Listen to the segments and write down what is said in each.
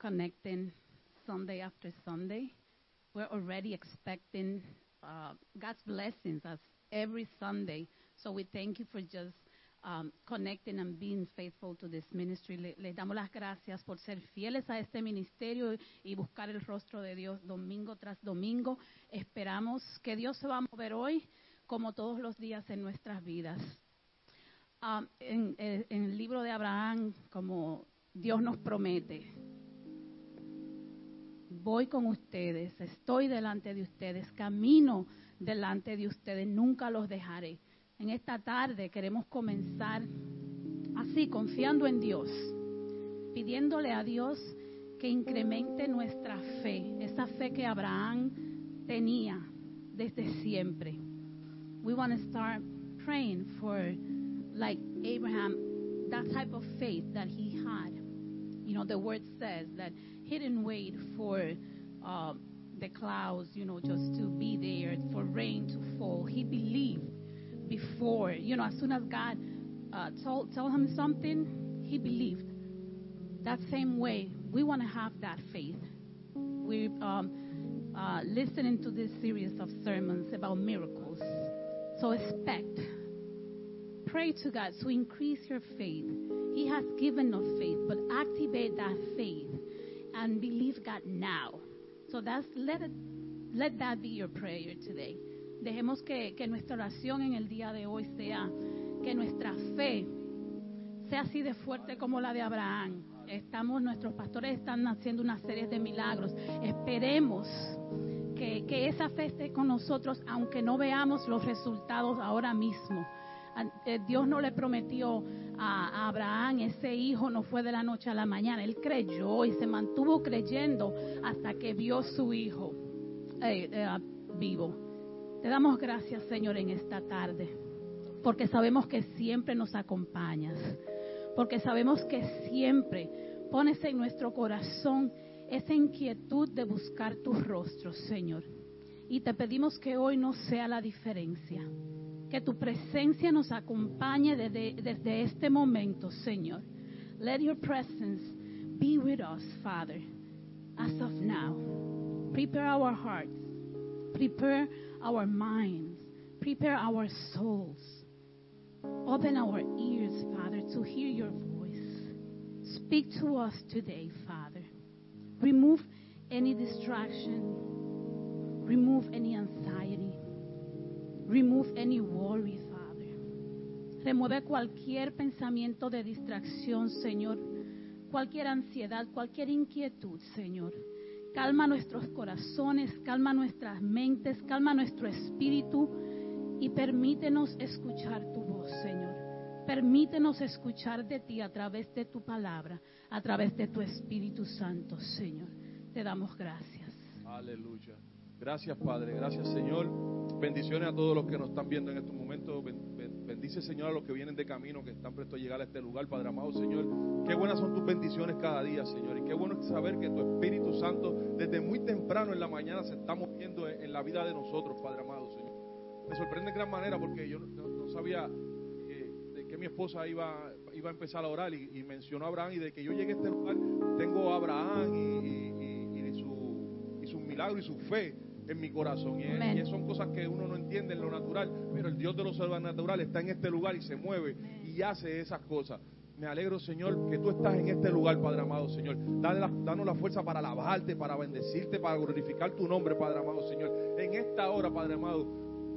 connecting Sunday after Sunday. We're already expecting uh, God's blessings as every Sunday. So we thank you for just um, connecting and being faithful to this ministry. Le, damos las gracias por ser fieles a este ministerio y buscar el rostro de Dios domingo tras domingo. Esperamos que Dios se va a mover hoy como todos los días en nuestras vidas. Um, en el libro de Abraham, como Dios nos promete, voy con ustedes, estoy delante de ustedes, camino delante de ustedes, nunca los dejaré. En esta tarde queremos comenzar así, confiando en Dios, pidiéndole a Dios que incremente nuestra fe, esa fe que Abraham tenía desde siempre. We want to start praying for, like Abraham, that type of faith that he had. You know, the word says that didn't wait for uh, the clouds, you know, just to be there, for rain to fall. He believed before. You know, as soon as God uh, told, told him something, he believed. That same way, we want to have that faith. We're um, uh, listening to this series of sermons about miracles. So expect. Pray to God to increase your faith. He has given us faith, but activate that faith and believe God now. So that's let it, let that be your prayer today. Dejemos que, que nuestra oración en el día de hoy sea que nuestra fe sea así de fuerte como la de Abraham. Estamos, nuestros pastores están haciendo una serie de milagros. Esperemos que, que esa fe esté con nosotros, aunque no veamos los resultados ahora mismo. Dios no le prometió a, Abraham ese hijo, no fue de la noche a la mañana. Él creyó y se mantuvo creyendo hasta que vio su hijo eh, eh, vivo. Te damos gracias, Señor, en esta tarde, porque sabemos que siempre nos acompañas, porque sabemos que siempre pones en nuestro corazón esa inquietud de buscar tu rostro, Señor. Y te pedimos que hoy no sea la diferencia que tu presencia nos acompañe desde, desde este momento, Señor. Let your presence be with us, Father, as of now. Prepare our hearts, prepare our minds, prepare our souls. Open our ears, Father, to hear your voice. Speak to us today, Father. Remove any distraction, remove any anxiety. Remove any worry, Father. Remueve cualquier pensamiento de distracción, Señor. Cualquier ansiedad, cualquier inquietud, Señor. Calma nuestros corazones, calma nuestras mentes, calma nuestro espíritu y permítenos escuchar tu voz, Señor. Permítenos escuchar de ti a través de tu palabra, a través de tu Espíritu Santo, Señor. Te damos gracias. Aleluya. Gracias, Padre. Gracias, Señor. Bendiciones a todos los que nos están viendo en estos momentos. Bendice, Señor, a los que vienen de camino, que están prestos a llegar a este lugar, Padre amado, Señor. Qué buenas son tus bendiciones cada día, Señor. Y qué bueno es saber que tu Espíritu Santo, desde muy temprano en la mañana, se está moviendo en, la vida de nosotros, Padre amado, Señor. Me sorprende en gran manera porque yo no, sabía de que mi esposa iba, iba a empezar a orar y, mencionó a Abraham y de que yo llegué a este lugar, tengo a Abraham y, y su, y su milagro y su fe en mi corazón. Y, son cosas que uno no entiende en lo natural, pero el Dios de lo sobrenatural está en este lugar y se mueve y hace esas cosas. Me alegro, Señor, que tú estás en este lugar, Padre amado, Señor. danos la fuerza para alabarte, para bendecirte, para glorificar tu nombre, Padre amado, Señor. En esta hora, Padre amado,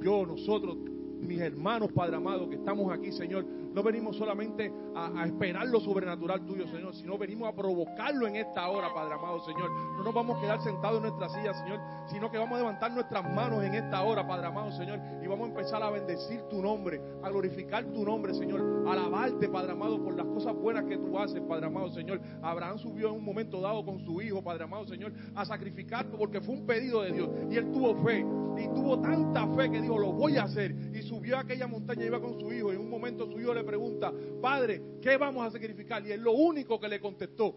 yo, nosotros, mis hermanos, Padre amado, que estamos aquí, Señor, no venimos solamente a, esperar lo sobrenatural tuyo, Señor, sino venimos a provocarlo en esta hora, Padre amado, Señor. No nos vamos a quedar sentados en nuestra silla, Señor, sino que vamos a levantar nuestras manos en esta hora, Padre amado, Señor, y vamos a empezar a bendecir tu nombre, a glorificar tu nombre, Señor, a alabarte, Padre amado, por las cosas buenas que tú haces, Padre amado, Señor. Abraham subió en un momento dado con su hijo, Padre amado, Señor, a sacrificarlo porque fue un pedido de Dios y él tuvo fe y tuvo tanta fe que dijo, lo voy a hacer. Y subió a aquella montaña, y iba con su hijo, en un momento su hijo le pregunta, Padre, ¿qué vamos a sacrificar? Y él lo único que le contestó,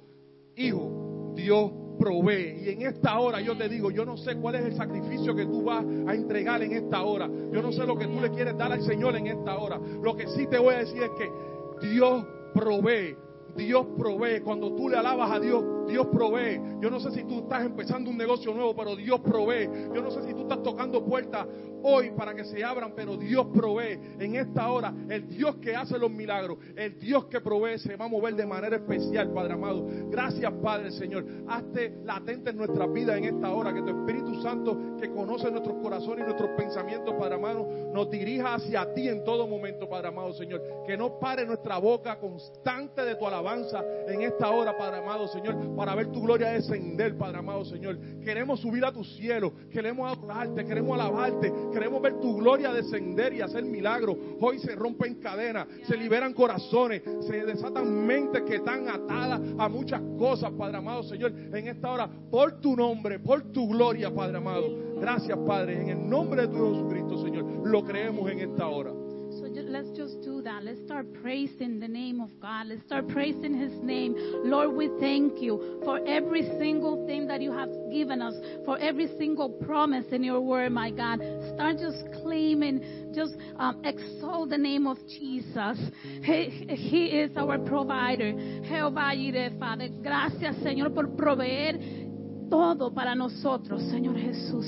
Hijo, Dios provee. Y en esta hora yo te digo, yo no sé cuál es el sacrificio que tú vas a entregar en esta hora. Yo no sé lo que tú le quieres dar al Señor en esta hora. Lo que sí te voy a decir es que Dios provee. Dios provee. Cuando tú le alabas a Dios, Dios provee. Yo no sé si tú estás empezando un negocio nuevo, pero Dios provee. Yo no sé si tú estás tocando puertas hoy para que se abran, pero Dios provee. En esta hora, el Dios que hace los milagros, el Dios que provee, se va a mover de manera especial, Padre amado. Gracias, Padre, Señor. Hazte latente en nuestra vida en esta hora, que tu Espíritu Santo, que conoce nuestros corazones y nuestros pensamientos, Padre amado, nos dirija hacia ti en todo momento, Padre amado, Señor. Que no pare nuestra boca constante de tu alabanza en esta hora, Padre amado, Señor, para ver tu gloria descender, Padre amado, Señor. Queremos subir a tu cielo, queremos adorarte, queremos alabarte, Queremos ver tu gloria descender y hacer milagros. Hoy se rompen cadenas, se liberan corazones, se desatan mentes que están atadas a muchas cosas, Padre amado Señor, en esta hora, por tu nombre, por tu gloria, Padre amado. Gracias, Padre, en el nombre de tu Jesucristo, Señor. Lo creemos en esta hora. let's just Let's start praising the name of God. Let's start praising His name. Lord, we thank you for every single thing that you have given us, for every single promise in your word, my God. Start just claiming, just um, exalt the name of Jesus. He, he is our provider. Jehová Father. Gracias, Señor, por proveer todo para nosotros, Señor Jesús.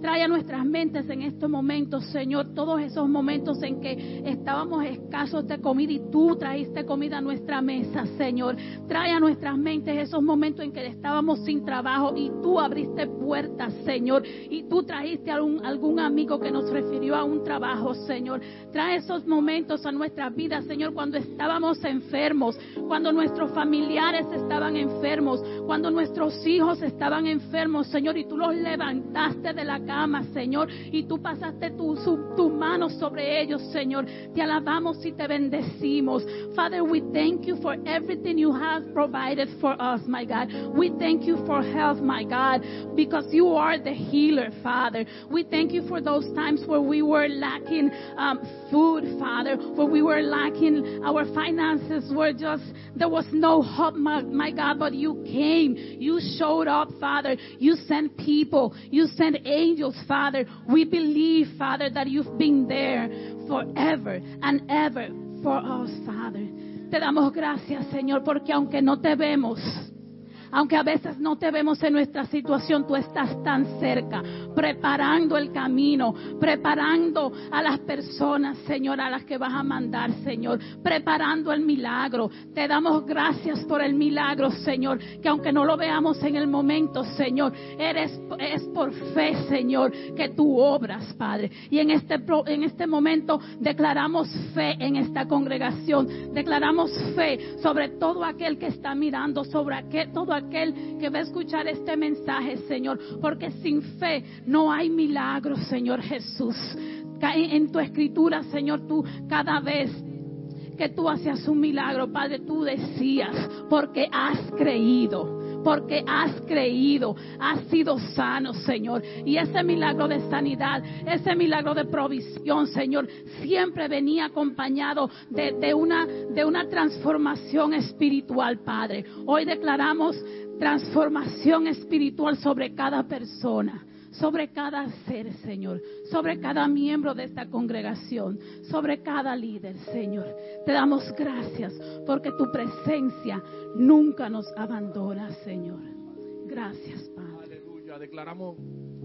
Trae a nuestras mentes en estos momentos, Señor, todos esos momentos en que estábamos escasos de comida y tú trajiste comida a nuestra mesa, Señor. Trae a nuestras mentes esos momentos en que estábamos sin trabajo y tú abriste puertas, Señor. Y tú trajiste a algún, algún amigo que nos refirió a un trabajo, Señor. Trae esos momentos a nuestras vidas, Señor, cuando estábamos enfermos, cuando nuestros familiares estaban enfermos, cuando nuestros hijos estaban enfermos, Señor, y tú los levantaste de la cama, Señor, y tú pasaste tu, tu mano sobre ellos, Señor. Te alabamos y te bendecimos. Father, we thank you for everything you have provided for us, my God. We thank you for health, my God, because you are the healer, Father. We thank you for those times where we were lacking um, food, Father, where we were lacking, our finances were just, there was no hope, my, my God, but you came. You showed up, Father. You sent people. You sent angels angels, Father. We believe, Father, that you've been there forever and ever for us, Father. Te damos gracias, Señor, porque aunque no te vemos, aunque a veces no te vemos en nuestra situación, tú estás tan cerca, preparando el camino, preparando a las personas, Señor, a las que vas a mandar, Señor, preparando el milagro. Te damos gracias por el milagro, Señor, que aunque no lo veamos en el momento, Señor, eres es por fe, Señor, que tú obras, Padre. Y en este en este momento declaramos fe en esta congregación, declaramos fe sobre todo aquel que está mirando, sobre aquel, todo aquel que va a escuchar este mensaje, Señor, porque sin fe no hay milagro, Señor Jesús. En tu escritura, Señor, tú cada vez que tú hacías un milagro, Padre, tú decías, porque has creído porque has creído, has sido sano, Señor. Y ese milagro de sanidad, ese milagro de provisión, Señor, siempre venía acompañado de, de, una, de una transformación espiritual, Padre. Hoy declaramos transformación espiritual sobre cada persona sobre cada ser, Señor, sobre cada miembro de esta congregación, sobre cada líder, Señor. Te damos gracias porque tu presencia nunca nos abandona, Señor. Gracias, Padre. Aleluya. Declaramos,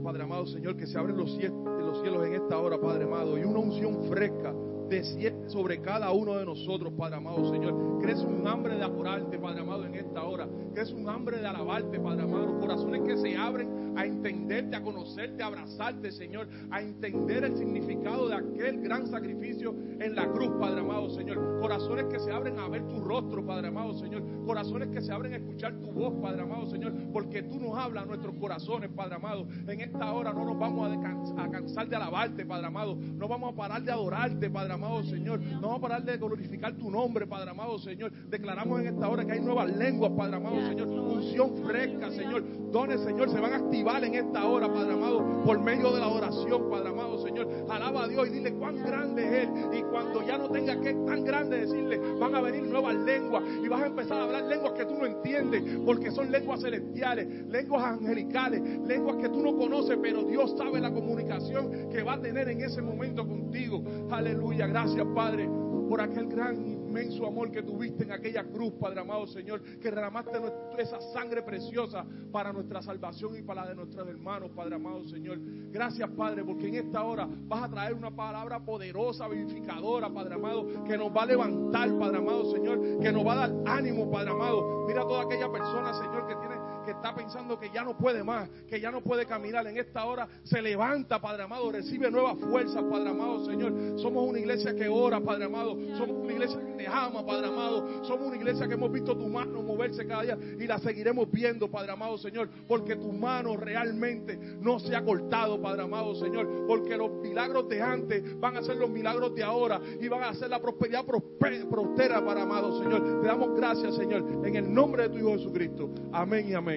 Padre amado, Señor, que se abren los cielos, los cielos en esta hora, Padre amado, y una unción fresca desciende sobre cada uno de nosotros, Padre amado, Señor. Que un hambre de adorarte, Padre amado, en esta hora. Es un hambre de alabarte, Padre amado. Corazones que se abren a entenderte, a conocerte, a abrazarte, Señor. A entender el significado de aquel gran sacrificio en la cruz, Padre amado, Señor. Corazones que se abren a ver tu rostro, Padre amado, Señor. Corazones que se abren a escuchar tu voz, Padre amado, Señor. Porque tú nos hablas a nuestros corazones, Padre amado. En esta hora no nos vamos a, cansar de alabarte, Padre amado. No vamos a parar de adorarte, Padre amado, Señor. No vamos a parar de glorificar tu nombre, Padre amado, Señor. Declaramos en esta hora que hay nuevas lenguas, Padre amado, Señor. Unción fresca, Señor. Dones, Señor, se van a activar en esta hora, Padre amado, por medio de la oración, Padre amado, Señor. Alaba a Dios y dile cuán grande es Él. Y cuando ya no tenga que tan grande decirle, van a venir nuevas lenguas y vas a empezar a hablar lenguas que tú no entiendes, porque son lenguas celestiales, lenguas angelicales, lenguas que tú no conoces, pero Dios sabe la comunicación que va a tener en ese momento contigo. Aleluya, gracias Padre por aquel gran inmenso amor que tuviste en aquella cruz, Padre amado Señor, que derramaste esa sangre preciosa para nuestra salvación y para la de nuestros hermanos, Padre amado Señor. Gracias, Padre, porque en esta hora vas a traer una palabra poderosa, vivificadora, Padre amado, que nos va a levantar, Padre amado Señor, que nos va a dar ánimo, Padre amado. Mira a toda aquella persona, Señor, que tiene que está pensando que ya no puede más, que ya no puede caminar, en esta hora se levanta, Padre amado, recibe nuevas fuerzas, Padre amado, Señor. Somos una iglesia que ora, Padre amado. Somos una iglesia que te ama, Padre amado. Somos una iglesia que hemos visto tu mano moverse cada día y la seguiremos viendo, Padre amado, Señor, porque tu mano realmente no se ha cortado, Padre amado, Señor, porque los milagros de antes van a ser los milagros de ahora y van a ser la prosperidad prospera, Padre amado, Señor. Te damos gracias, Señor, en el nombre de tu Hijo Jesucristo. Amén y amén.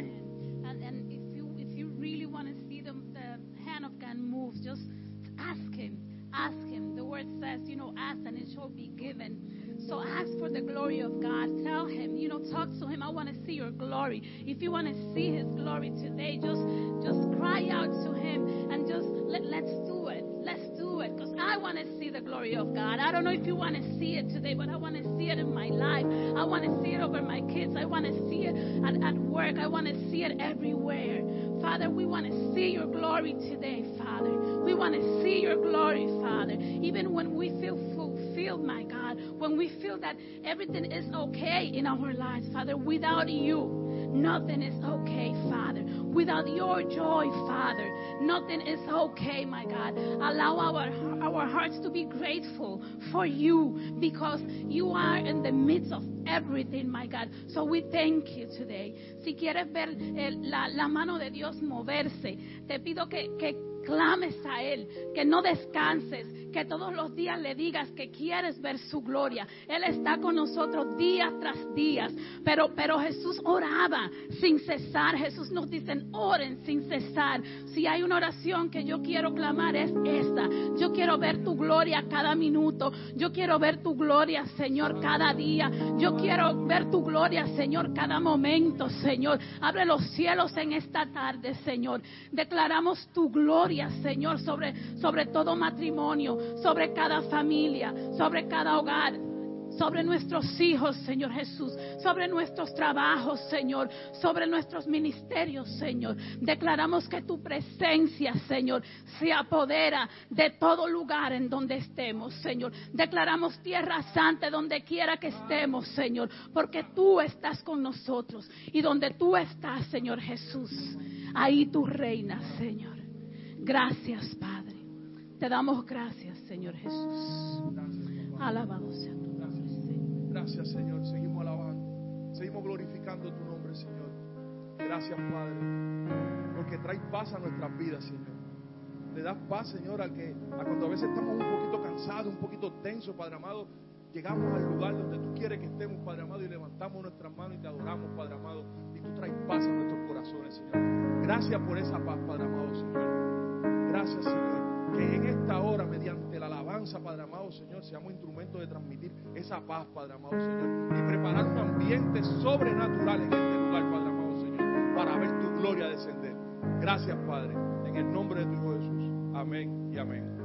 Ask Him. The Word says, you know, ask and it shall be given. So ask for the glory of God. Tell Him, you know, talk to Him. I want to see your glory. If you want to see His glory today, just just cry out to Him and just let, let's do I want to see the glory of God. I don't know if you want to see it today, but I want to see it in my life. I want to see it over my kids. I want to see it at, at work. I want to see it everywhere. Father, we want to see your glory today, Father. We want to see your glory, Father. Even when we feel fulfilled, my God, when we feel that everything is okay in our lives, Father, without you. Nothing is okay, Father. Without your joy, Father, nothing is okay, my God. Allow our, our hearts to be grateful for you because you are in the midst of everything, my God. So we thank you today. Si quieres ver el, la, la, mano de Dios moverse, te pido que, que clames a Él, que no descanses, que todos los días le digas que quieres ver su gloria. Él está con nosotros día tras día. Pero, pero Jesús oraba sin cesar. Jesús nos dice, oren sin cesar. Si hay una oración que yo quiero clamar es esta. Yo quiero ver tu gloria cada minuto. Yo quiero ver tu gloria, Señor, cada día. Yo quiero ver tu gloria, Señor, cada momento, Señor. Abre los cielos en esta tarde, Señor. Declaramos tu gloria, Señor, sobre, sobre todo matrimonio, sobre cada familia, sobre cada hogar, sobre nuestros hijos, Señor Jesús, sobre nuestros trabajos, Señor, sobre nuestros ministerios, Señor. Declaramos que tu presencia, Señor, se apodera de todo lugar en donde estemos, Señor. Declaramos tierra santa donde quiera que estemos, Señor, porque tú estás con nosotros y donde tú estás, Señor Jesús, ahí tú reinas, Señor. Gracias, Padre. Te damos gracias, Señor Jesús. Alabado sea tu nombre, Señor. Gracias, Señor. Seguimos alabando. Seguimos glorificando tu nombre, Señor. Gracias, Padre. Porque traes paz a nuestras vidas, Señor. Le das paz, Señor, al que a cuando a veces estamos un poquito cansados, un poquito tensos, Padre amado. Llegamos al lugar donde tú quieres que estemos, Padre amado, y levantamos nuestras manos y te adoramos, Padre amado. Y tú traes paz a nuestros corazones, Señor. Gracias por esa paz, Padre amado, Señor. Gracias, Señor que en esta hora, mediante la alabanza, Padre amado Señor, seamos instrumentos de transmitir esa paz, Padre amado Señor, y preparar un ambiente sobrenatural en este lugar, Padre amado Señor, para ver tu gloria descender. Gracias, Padre, en el nombre de tu Hijo Jesús. Amén y amén.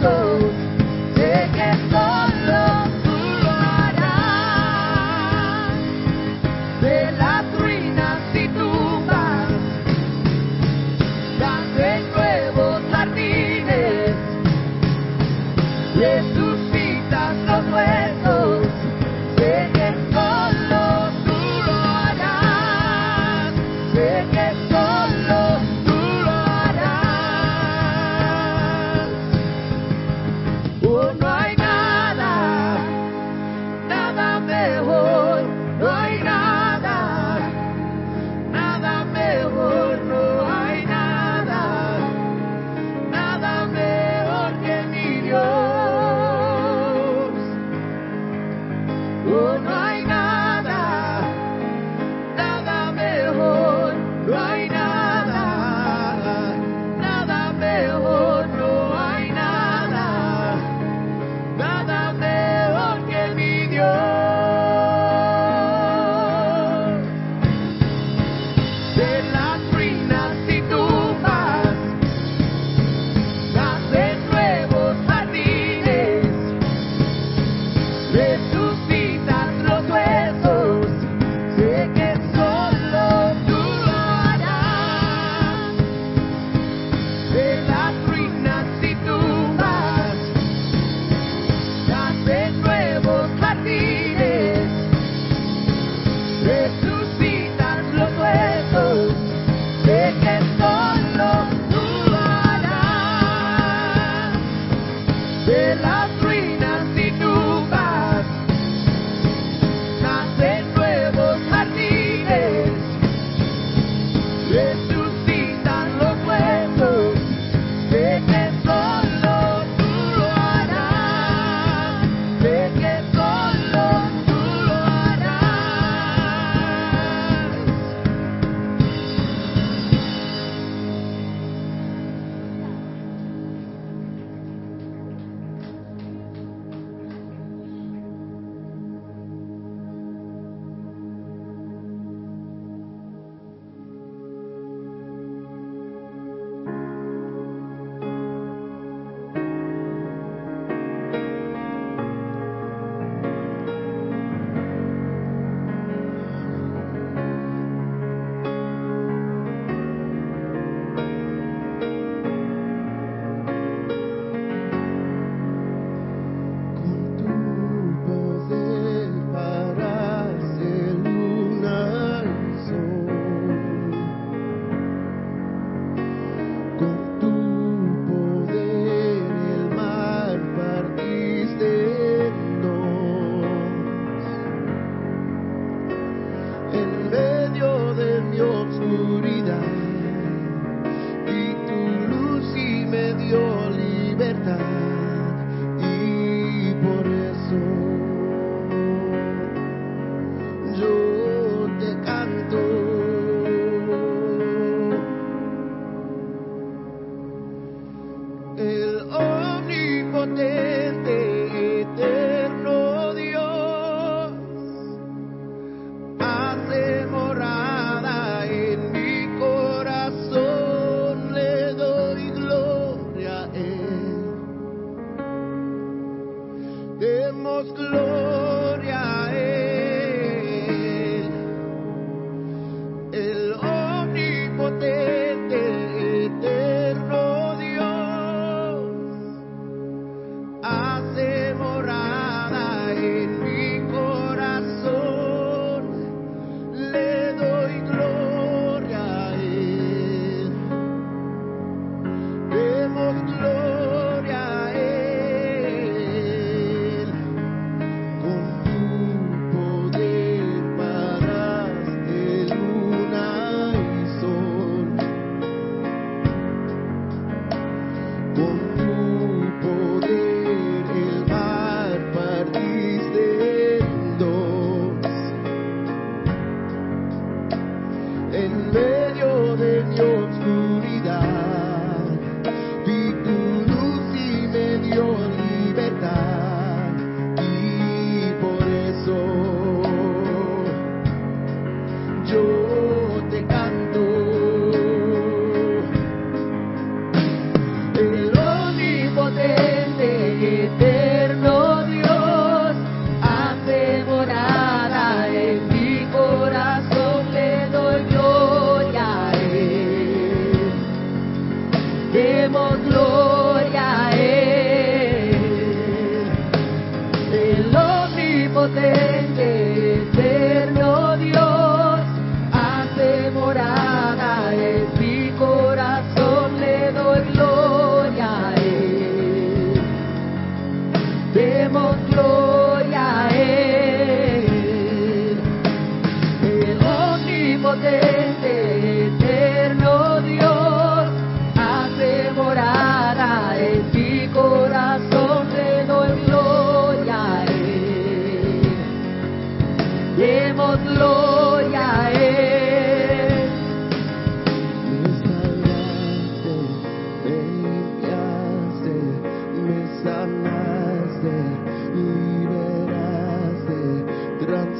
Los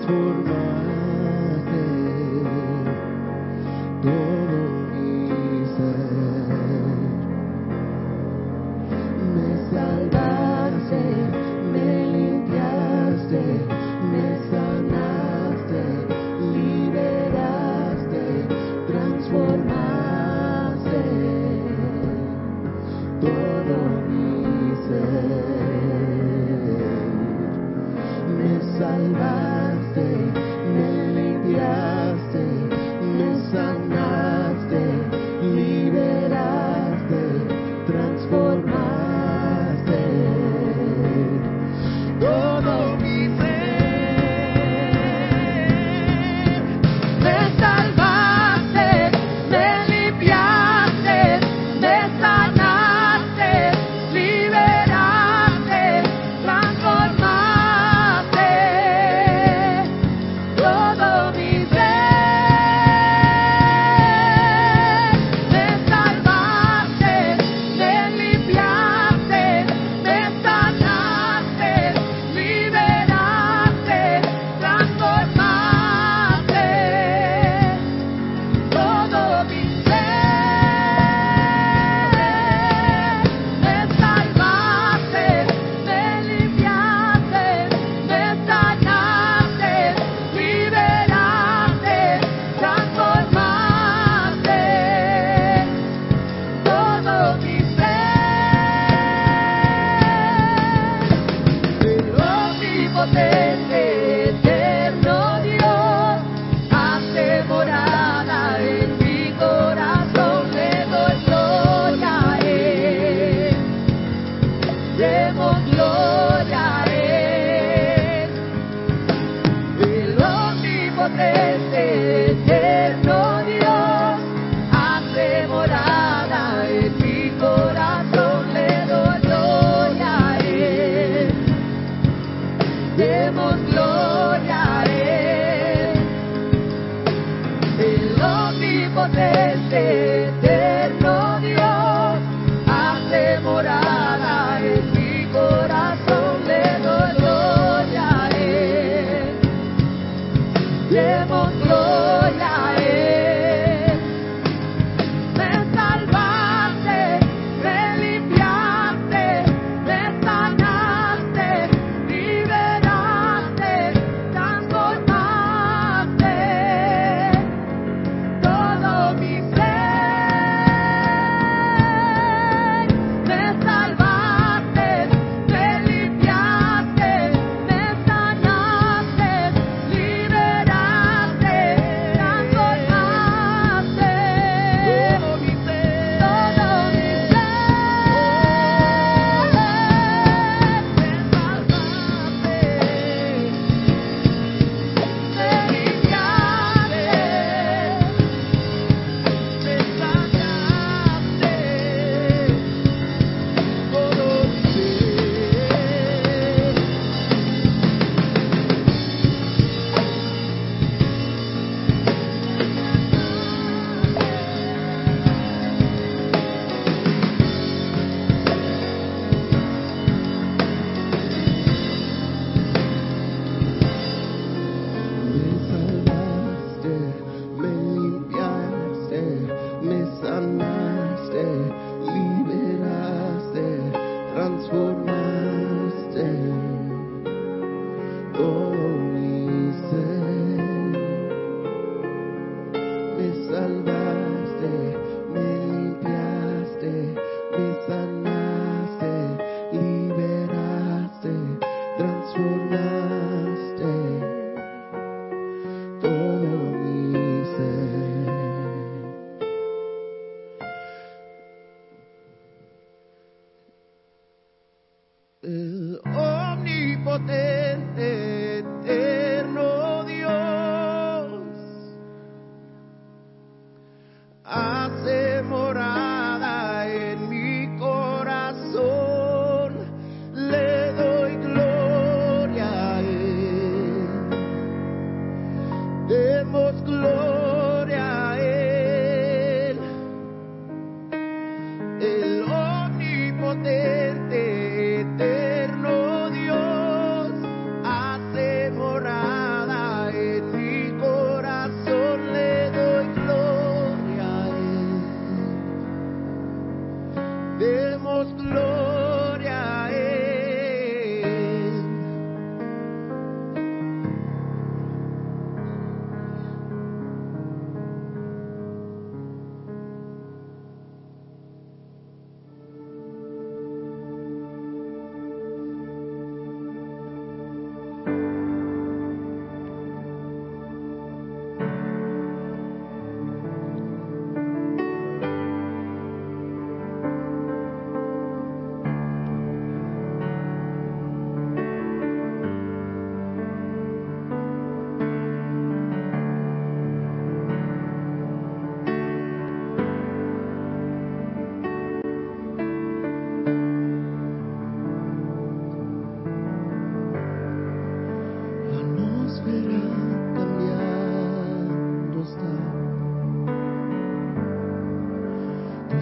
transformar.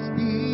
Tu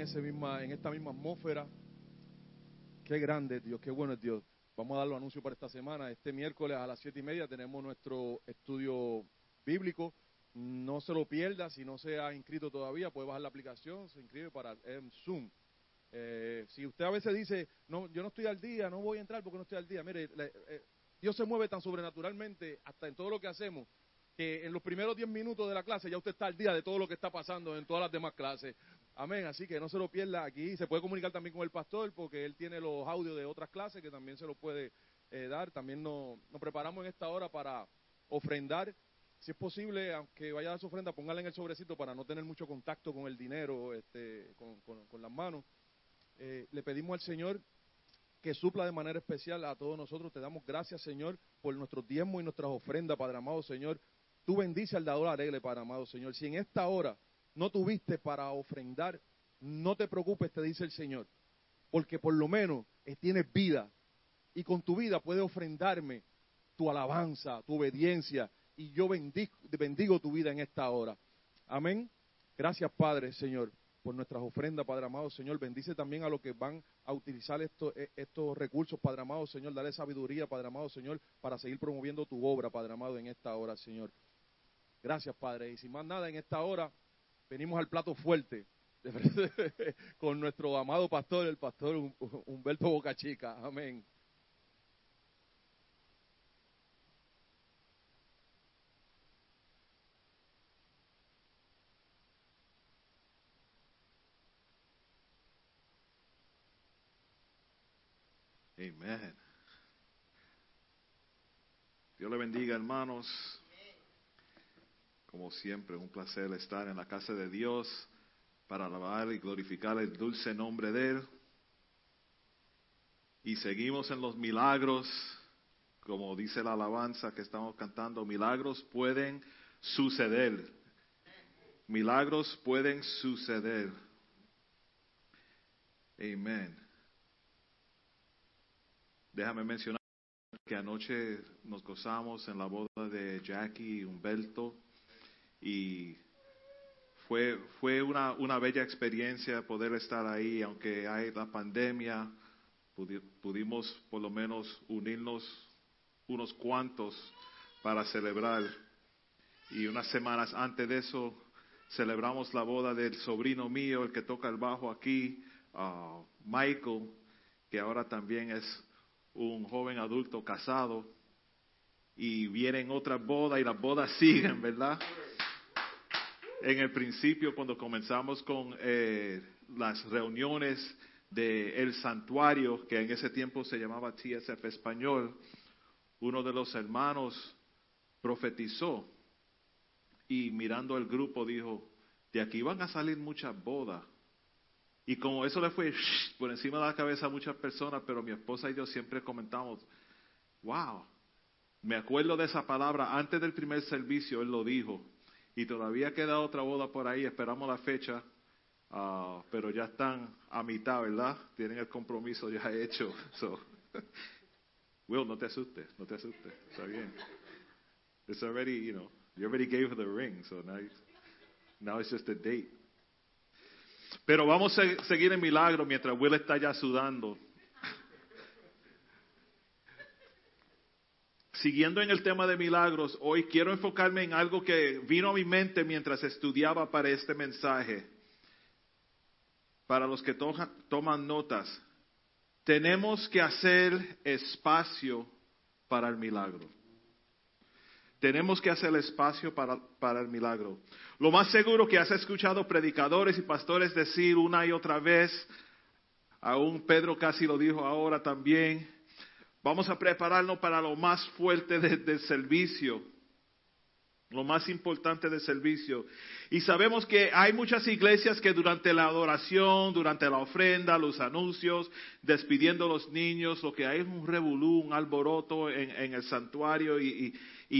en, esta misma atmósfera. Qué grande Dios, qué bueno es Dios. Vamos a dar los anuncios para esta semana. Este miércoles a las siete y media tenemos nuestro estudio bíblico. No se lo pierda, si no se ha inscrito todavía, puede bajar la aplicación, se inscribe para Zoom. Eh, si usted a veces dice, no, yo no estoy al día, no voy a entrar porque no estoy al día, mire, le- eh, Dios se mueve tan sobrenaturalmente hasta en todo lo que hacemos que en los primeros 10 minutos de la clase ya usted está al día de todo lo que está pasando en todas las demás clases. Amén. Así que no se lo pierda aquí. Se puede comunicar también con el pastor porque él tiene los audios de otras clases que también se los puede eh, dar. También nos, preparamos en esta hora para ofrendar. Si es posible, aunque vaya a dar su ofrenda, póngala en el sobrecito para no tener mucho contacto con el dinero, este, con, con- con las manos. Eh, le pedimos al Señor que supla de manera especial a todos nosotros. Te damos gracias, Señor, por nuestros diezmos y nuestras ofrendas, Padre amado, Señor. Tú bendice al dador alegre, Padre amado, Señor. Si en esta hora no tuviste para ofrendar, no te preocupes, te dice el Señor, porque por lo menos tienes vida y con tu vida puedes ofrendarme tu alabanza, tu obediencia y yo bendigo, bendigo tu vida en esta hora. Amén. Gracias, Padre, Señor, por nuestras ofrendas, Padre amado, Señor. Bendice también a los que van a utilizar eh, estos recursos, Padre amado, Señor. Dale sabiduría, Padre amado, Señor, para seguir promoviendo tu obra, Padre amado, en esta hora, Señor. Gracias, Padre. Y sin más nada, en esta hora venimos al plato fuerte con nuestro amado pastor, el pastor Hum- Humberto Bocachica. Amén. Amén. Dios le bendiga, hermanos. Como siempre, un placer estar en la casa de Dios para alabar y glorificar el dulce nombre de Él. Y seguimos en los milagros, como dice la alabanza que estamos cantando, milagros pueden suceder. Milagros pueden suceder. Amén. Déjame mencionar que anoche nos gozamos en la boda de Jackie y Humberto y fue, fue una, una bella experiencia poder estar ahí, aunque hay la pandemia, pudi- pudimos por lo menos unirnos unos cuantos para celebrar. Y unas semanas antes de eso celebramos la boda del sobrino mío, el que toca el bajo aquí, ah, Michael, que ahora también es un joven adulto casado. Y vienen otras bodas y las bodas siguen, ¿verdad? En el principio, cuando comenzamos con eh, las reuniones del santuario, que en ese tiempo se llamaba TSF Español, uno de los hermanos profetizó y mirando al grupo dijo, de aquí van a salir muchas bodas. Y como eso le fue por encima de la cabeza a muchas personas, pero mi esposa y yo siempre comentamos, wow, me acuerdo de esa palabra antes del primer servicio, él lo dijo. Y todavía queda otra boda por ahí, esperamos la fecha. Ah, pero ya están a mitad, ¿verdad? Tienen el compromiso ya hecho. So, Will, no te asustes, no te asustes, está bien. It's already, you know, you already gave her the ring, so now, now it's just a date. Pero vamos a seguir en milagro mientras Will está ya sudando. Siguiendo en el tema de milagros, hoy quiero enfocarme en algo que vino a mi mente mientras estudiaba para este mensaje. Para los que to toman notas, tenemos que hacer espacio para el milagro. Tenemos que hacer espacio para, para, el milagro. Lo más seguro que has escuchado predicadores y pastores decir una y otra vez, aún Pedro casi lo dijo ahora también, vamos a prepararnos para lo más fuerte del de servicio lo más importante del servicio. Y sabemos que hay muchas iglesias que durante la adoración, durante la ofrenda, los anuncios, despidiendo a los niños, lo que hay es un revolú, un alboroto en, el santuario y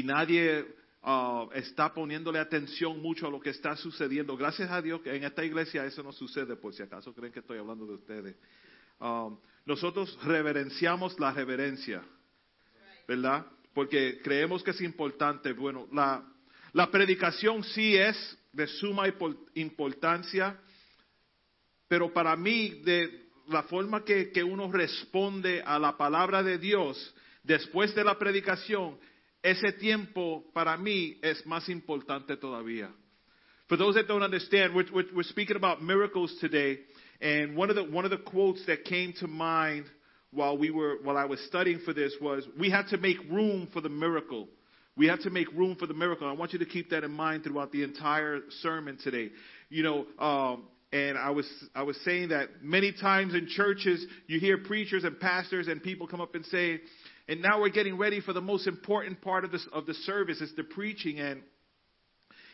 nadie uh, está poniéndole atención mucho a lo que está sucediendo. Gracias a Dios que en esta iglesia eso no sucede, por si acaso creen que estoy hablando de ustedes. Um, nosotros reverenciamos la reverencia, ¿verdad? Porque creemos que es importante. Bueno, la, la predicación sí es de suma importancia, pero para mí, de la forma que, que, uno responde a la palabra de Dios después de la predicación, ese tiempo para mí es más importante todavía. For those that don't understand, we're, we're, we're speaking about miracles today, and one of the one of the quotes that came to mind while we were while I was studying for this was, "We had to make room for the miracle." We have to make room for the miracle. I want you to keep that in mind throughout the entire sermon today. You know, um, and I was I was saying that many times in churches you hear preachers and pastors and people come up and say, and now we're getting ready for the most important part of this of the service is the preaching. And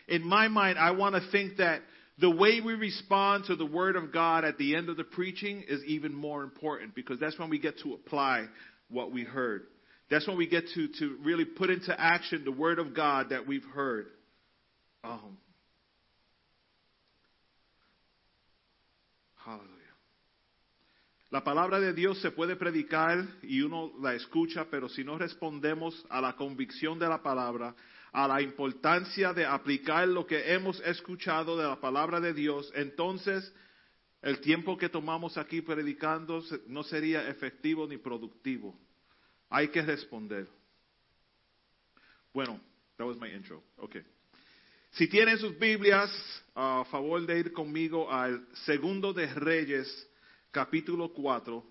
in my mind, I want to think that the way we respond to the word of God at the end of the preaching is even more important because that's when we get to apply what we heard. That's when we get to, to really put into action the word of God that we've heard. Um, hallelujah. La palabra de Dios se puede predicar y uno la escucha, pero si no respondemos a la convicción de la palabra, a la importancia de aplicar lo que hemos escuchado de la palabra de Dios, entonces el tiempo que tomamos aquí predicando no sería efectivo ni productivo. Hay que responder. Bueno, that was my intro. Okay. Si tienen sus Biblias, a favor de ir conmigo al segundo de Reyes, capítulo 4,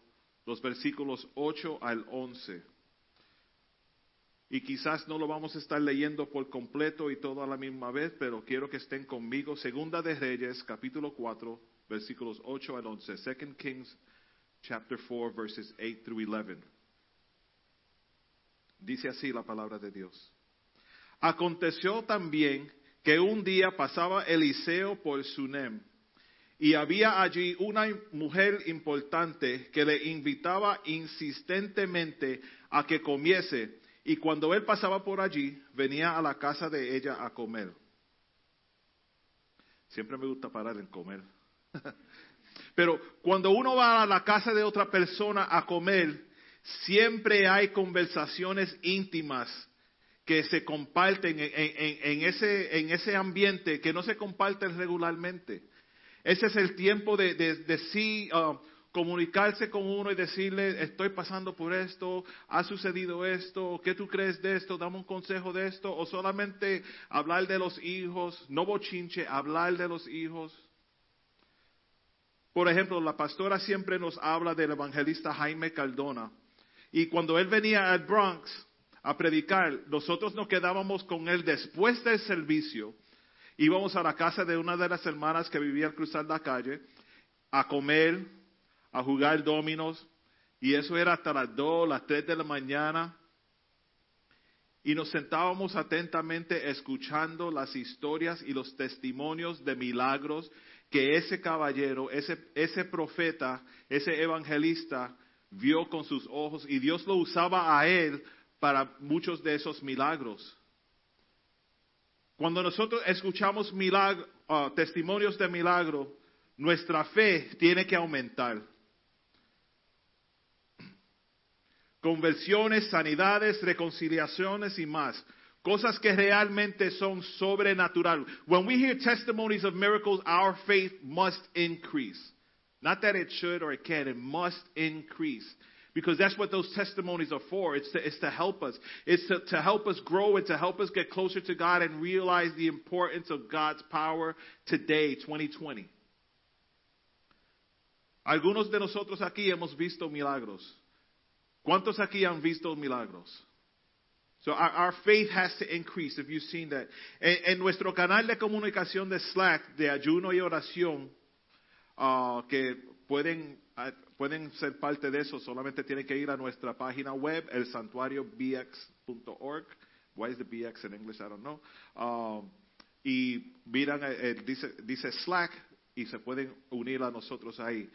los versículos 8 al 11. Y quizás no lo vamos a estar leyendo por completo y todo a la misma vez, pero quiero que estén conmigo. Segunda de Reyes, capítulo 4, versículos 8 al 11. Second Kings, chapter 4, verses 8 through 11. Dice así la palabra de Dios. Aconteció también que un día pasaba Eliseo por Sunem y había allí una mujer importante que le invitaba insistentemente a que comiese y cuando él pasaba por allí venía a la casa de ella a comer. Siempre me gusta parar en comer. Pero cuando uno va a la casa de otra persona a comer, siempre hay conversaciones íntimas que se comparten en, ese, en ese ambiente que no se comparten regularmente. Ese es el tiempo de, de, de sí uh, comunicarse con uno y decirle, estoy pasando por esto, ha sucedido esto, ¿qué tú crees de esto? Dame un consejo de esto. O solamente hablar de los hijos, no bochinche, hablar de los hijos. Por ejemplo, la pastora siempre nos habla del evangelista Jaime Cardona. Y cuando él venía al Bronx a predicar, nosotros nos quedábamos con él después del servicio. Íbamos a la casa de una de las hermanas que vivía al cruzar la calle a comer, a jugar dominos. Y eso era hasta las 2, las 3 de la mañana. Y nos sentábamos atentamente escuchando las historias y los testimonios de milagros que ese caballero, ese, ese profeta, ese evangelista vio con sus ojos y Dios lo usaba a él para muchos de esos milagros. Cuando nosotros escuchamos milagro, uh, testimonios de milagro, nuestra fe tiene que aumentar. Conversiones, sanidades, reconciliaciones y más. Cosas que realmente son sobrenatural. When we hear testimonies of miracles, our faith must increase. Not that it should or it can, it must increase. Because that's what those testimonies are for. It's to, it's to help us. It's to, to help us grow and to help us get closer to God and realize the importance of God's power today, 2020. Algunos de nosotros aquí hemos visto milagros. ¿Cuántos aquí han visto milagros? So our, our faith has to increase if you've seen that. En, en nuestro canal de comunicación de Slack, de ayuno y oración, uh, que pueden, uh, pueden ser parte de eso, solamente tienen que ir a nuestra página web, el santuariobx.org. Why is the BX in English? I don't know. Um, y miran, eh, dice, dice Slack y se pueden unir a nosotros ahí.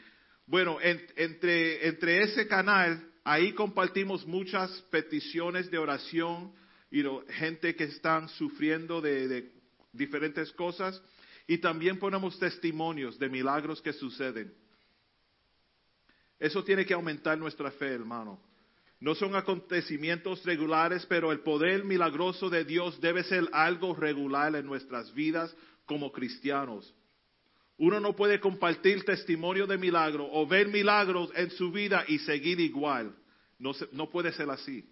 Bueno, en, entre, entre ese canal, ahí compartimos muchas peticiones de oración y gente que están sufriendo de, de diferentes cosas y también ponemos testimonios de milagros que suceden. Eso tiene que aumentar nuestra fe, hermano. No son acontecimientos regulares, pero el poder milagroso de Dios debe ser algo regular en nuestras vidas como cristianos. Uno no puede compartir testimonio de milagro o ver milagros en su vida y seguir igual. No, puede ser así.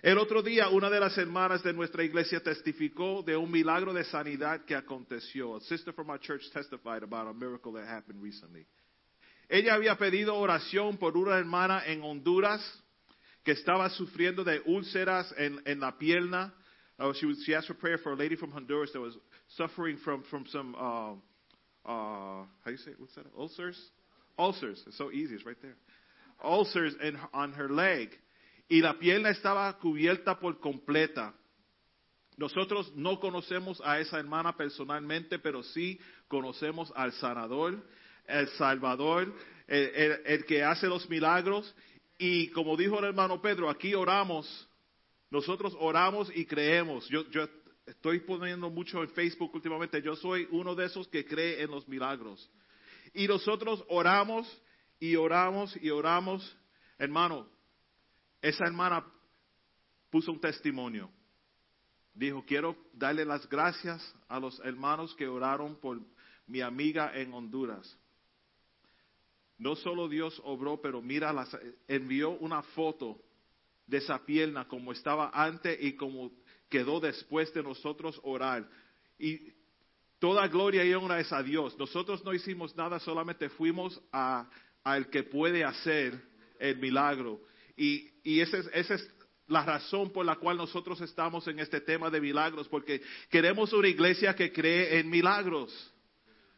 El otro día una de las hermanas de nuestra iglesia testificó de un milagro de sanidad que aconteció. A sister from our church testified about a miracle that happened recently. Ella había pedido oración por una hermana en Honduras que estaba sufriendo de úlceras en, en la pierna. Uh, she, asked for prayer for a lady from Honduras that was suffering from, from some, uh, uh, how you say it? What's that? Ulcers? Ulcers. It's so easy. It's right there. Ulcers in, on her leg. Y la pierna estaba cubierta por completa. Nosotros no conocemos a esa hermana personalmente, pero sí conocemos al sanador, el salvador, el, el, el que hace los milagros. Y como dijo el hermano Pedro, aquí oramos, nosotros oramos y creemos. Yo, yo estoy poniendo mucho en Facebook últimamente, yo soy uno de esos que cree en los milagros. Y nosotros oramos y oramos y oramos. Hermano, esa hermana puso un testimonio. Dijo, quiero darle las gracias a los hermanos que oraron por mi amiga en Honduras. No solo Dios obró, pero mira, las, envió una foto de esa pierna como estaba antes y como quedó después de nosotros orar. Y toda gloria y honra es a Dios. Nosotros no hicimos nada, solamente fuimos a, al que puede hacer el milagro. Y, y esa es, esa es la razón por la cual nosotros estamos en este tema de milagros, porque queremos una iglesia que cree en milagros.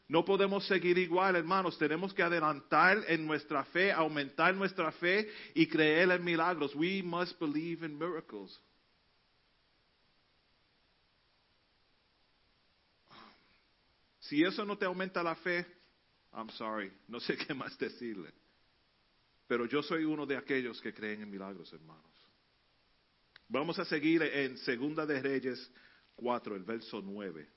No podemos seguir igual, hermanos. Tenemos que adelantar en nuestra fe, aumentar nuestra fe y creer en milagros. We must believe in miracles. Si eso no te aumenta la fe, I'm sorry, no sé qué más decirle. Pero yo soy uno de aquellos que creen en milagros, hermanos. Vamos a seguir en Segunda de Reyes 4, el verso 9.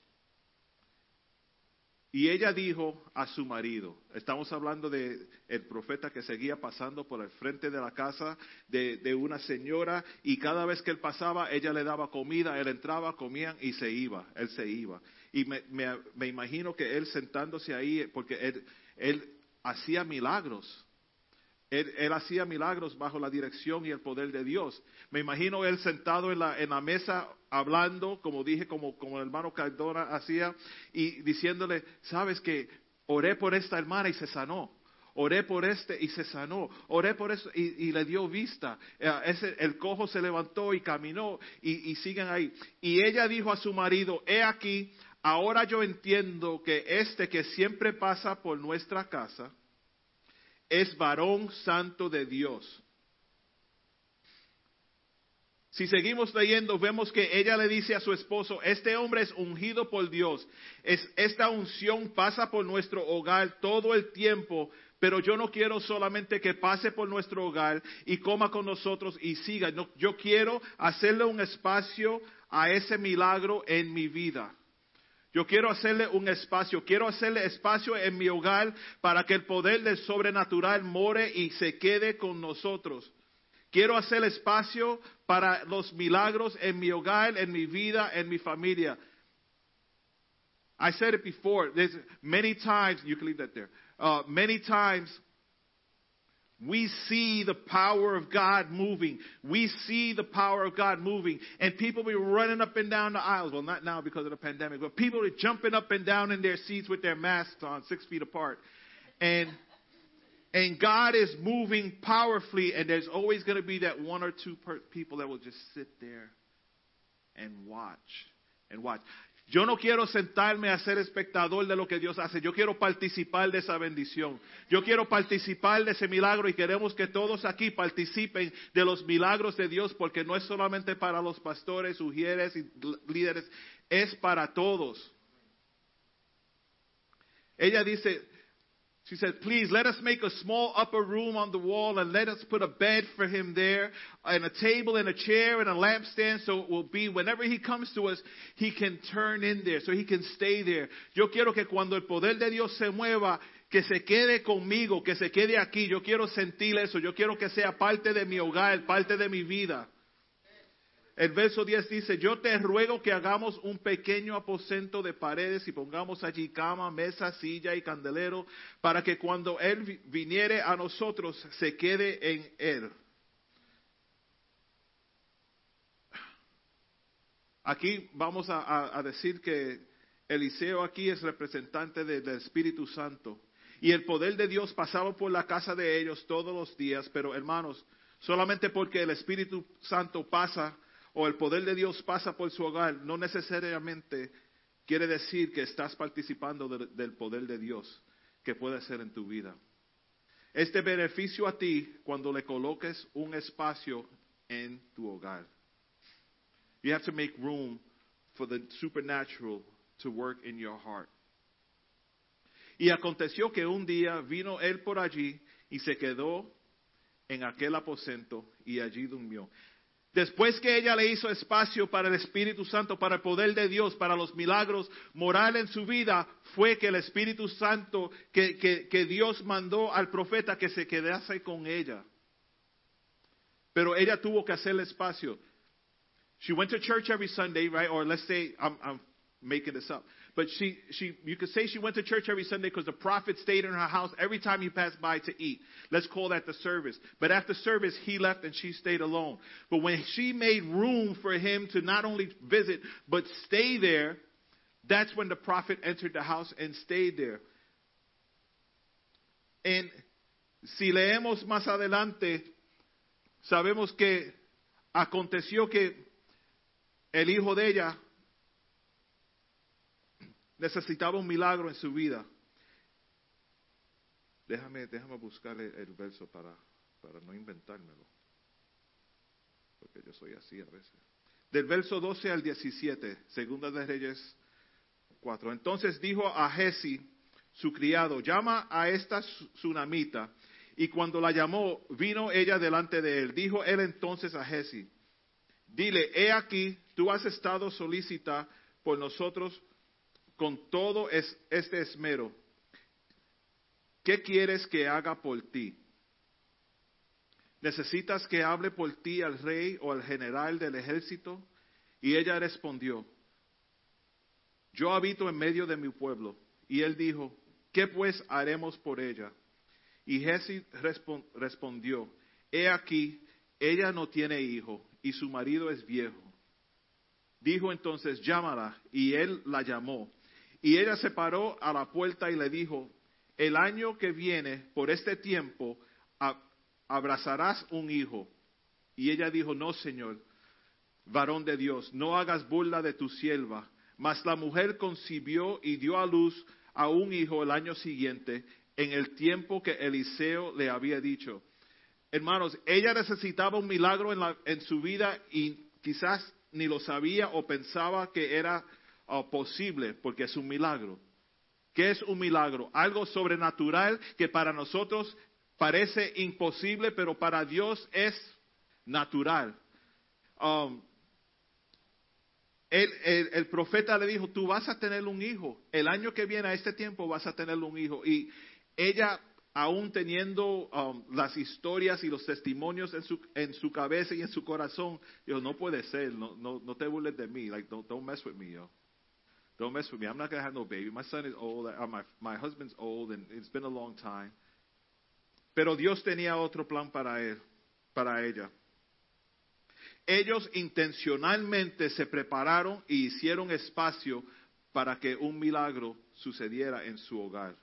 Y ella dijo a su marido, estamos hablando de profeta que seguía pasando por el frente de la casa de, una señora y cada vez que él pasaba ella le daba comida, él entraba, comían y se iba, él se iba. Y me, me, imagino que él sentándose ahí, porque él hacía milagros, él, hacía milagros bajo la dirección y el poder de Dios. Me imagino él sentado en la, en la mesa hablando, como dije, como, el hermano Cardona hacía, y diciéndole, sabes que oré por esta hermana y se sanó. Oré por este y se sanó. Oré por eso y, le dio vista. Ese, el cojo se levantó y caminó y, y siguen ahí. Y ella dijo a su marido, he aquí, ahora yo entiendo que este que siempre pasa por nuestra casa, es varón santo de Dios. Si seguimos leyendo, vemos que ella le dice a su esposo, este hombre es ungido por Dios. Es, esta unción pasa por nuestro hogar todo el tiempo, pero yo no quiero solamente que pase por nuestro hogar y coma con nosotros y siga. Yo quiero hacerle un espacio a ese milagro en mi vida. Yo quiero hacerle un espacio, quiero hacerle espacio en mi hogar para que el poder del sobrenatural more y se quede con nosotros. Quiero hacer espacio para los milagros en mi hogar, en mi vida, en mi familia. I said it before. There's many times, you can leave that there. Uh, many times we see the power of God moving. We see the power of God moving. And people be running up and down the aisles. Well, not now because of the pandemic, but people are jumping up and down in their seats with their masks on, six feet apart. And and God is moving powerfully, and there's always going to be that one or two per- people that will just sit there and watch and watch. Yo no quiero sentarme a ser espectador de lo que Dios hace. Yo quiero participar de esa bendición. Yo quiero participar de ese milagro y queremos que todos aquí participen de los milagros de Dios porque no es solamente para los pastores, ujieres y líderes, es para todos. Ella dice, she said, please let us make a small upper room on the wall and let us put a bed for him there and a table and a chair and a lampstand so it will be whenever he comes to us, he can turn in there, so he can stay there. Yo quiero que cuando el poder de Dios se mueva, que se quede conmigo, que se quede aquí. Yo quiero sentir eso. Yo quiero que sea parte de mi hogar, parte de mi vida. El verso 10 dice, yo te ruego que hagamos un pequeño aposento de paredes y pongamos allí cama, mesa, silla y candelero, para que cuando Él vi- viniere a nosotros se quede en Él. Aquí vamos a, decir que Eliseo aquí es representante de- del Espíritu Santo. Y el poder de Dios pasaba por la casa de ellos todos los días, pero hermanos, solamente porque el Espíritu Santo pasa o el poder de Dios pasa por su hogar, no necesariamente quiere decir que estás participando de- del poder de Dios que puede ser en tu vida. Este beneficio a ti cuando le coloques un espacio en tu hogar. You have to make room for the supernatural to work in your heart. Y aconteció que un día vino él por allí y se quedó en aquel aposento y allí durmió. Después que ella le hizo espacio para el Espíritu Santo, para el poder de Dios, para los milagros moral en su vida, fue que el Espíritu Santo, que, Dios mandó al profeta que se quedase con ella. Pero ella tuvo que hacerle espacio. She went to church every Sunday, right? Or let's say, I'm, I'm making this up. But she, she, you could say she went to church every Sunday because the prophet stayed in her house every time he passed by to eat. Let's call that the service. But after service, he left and she stayed alone. But when she made room for him to not only visit, but stay there, that's when the prophet entered the house and stayed there. And si leemos más adelante, sabemos que aconteció que el hijo de ella necesitaba un milagro en su vida. Déjame, déjame buscarle el verso para, para no inventármelo. Porque yo soy así a veces. Del verso 12 al 17, segunda de Reyes 4. Entonces dijo a Jesi, su criado, llama a esta tsunamita. Y cuando la llamó, vino ella delante de él. Dijo él entonces a Jesi, dile, he aquí, tú has estado solícita por nosotros con todo es, este esmero. ¿Qué quieres que haga por ti? ¿Necesitas que hable por ti al rey o al general del ejército? Y ella respondió, yo habito en medio de mi pueblo. Y él dijo, ¿qué pues haremos por ella? Y Jesse respon- respondió, he aquí, ella no tiene hijo y su marido es viejo. Dijo entonces, llámala. Y él la llamó. Y ella se paró a la puerta y le dijo, el año que viene, por este tiempo, abrazarás un hijo. Y ella dijo, no, Señor, varón de Dios, no hagas burla de tu sierva. Mas la mujer concibió y dio a luz a un hijo el año siguiente, en el tiempo que Eliseo le había dicho. Hermanos, ella necesitaba un milagro en, la- en su vida y quizás ni lo sabía o pensaba que era posible, porque es un milagro. ¿Qué es un milagro? Algo sobrenatural que para nosotros parece imposible, pero para Dios es natural. Um, el profeta le dijo, tú vas a tener un hijo. El año que viene a este tiempo vas a tener un hijo. Y ella, aún teniendo um, las historias y los testimonios en su, en su cabeza y en su corazón, dijo, no puede ser, no, no, no te burles de mí. Like, don't, don't mess with me, yo. Don't mess with me. I'm not going to have no baby. My son is old. uh, my, my husband's old and it's been a long time. Pero Dios tenía otro plan para él, para ella. Ellos intencionalmente se prepararon y hicieron espacio para que un milagro sucediera en su hogar.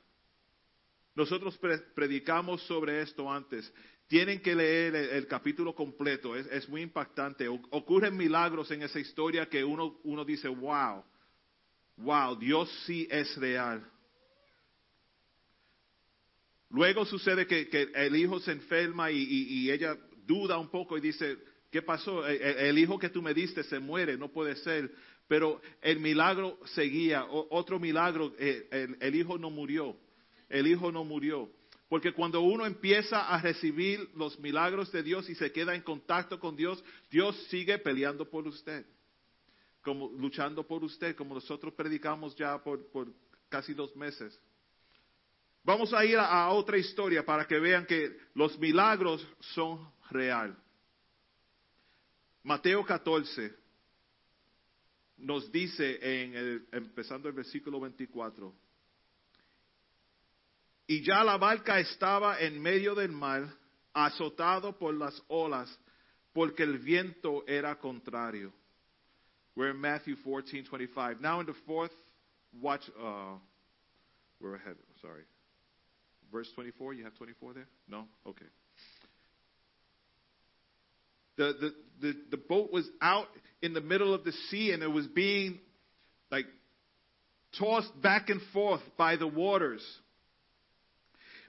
Nosotros pre- predicamos sobre esto antes. Tienen que leer el, capítulo completo, es, es muy impactante. Ocurren milagros en esa historia que uno, uno dice, wow, wow, Dios sí es real. Luego sucede que, el hijo se enferma y, ella duda un poco y dice, ¿qué pasó? El, el- el hijo que tú me diste se muere, no puede ser. Pero el milagro seguía. Otro milagro, eh, el hijo no murió. El hijo no murió. Porque cuando uno empieza a recibir los milagros de Dios y se queda en contacto con Dios, Dios sigue peleando por usted. Como luchando por usted, como nosotros predicamos ya por, casi dos meses. Vamos a ir a, otra historia para que vean que los milagros son real. Mateo 14 nos dice en empezando el versículo 24. Y ya la barca estaba en medio del mar, azotado por las olas, porque el viento era contrario. We're in Matthew 14, 25. Now in the fourth, watch, uh, we're ahead, sorry. Verse 24, you have 24 there? No? Okay. The, the, the, the boat was out in the middle of the sea and it was being like tossed back and forth by the waters.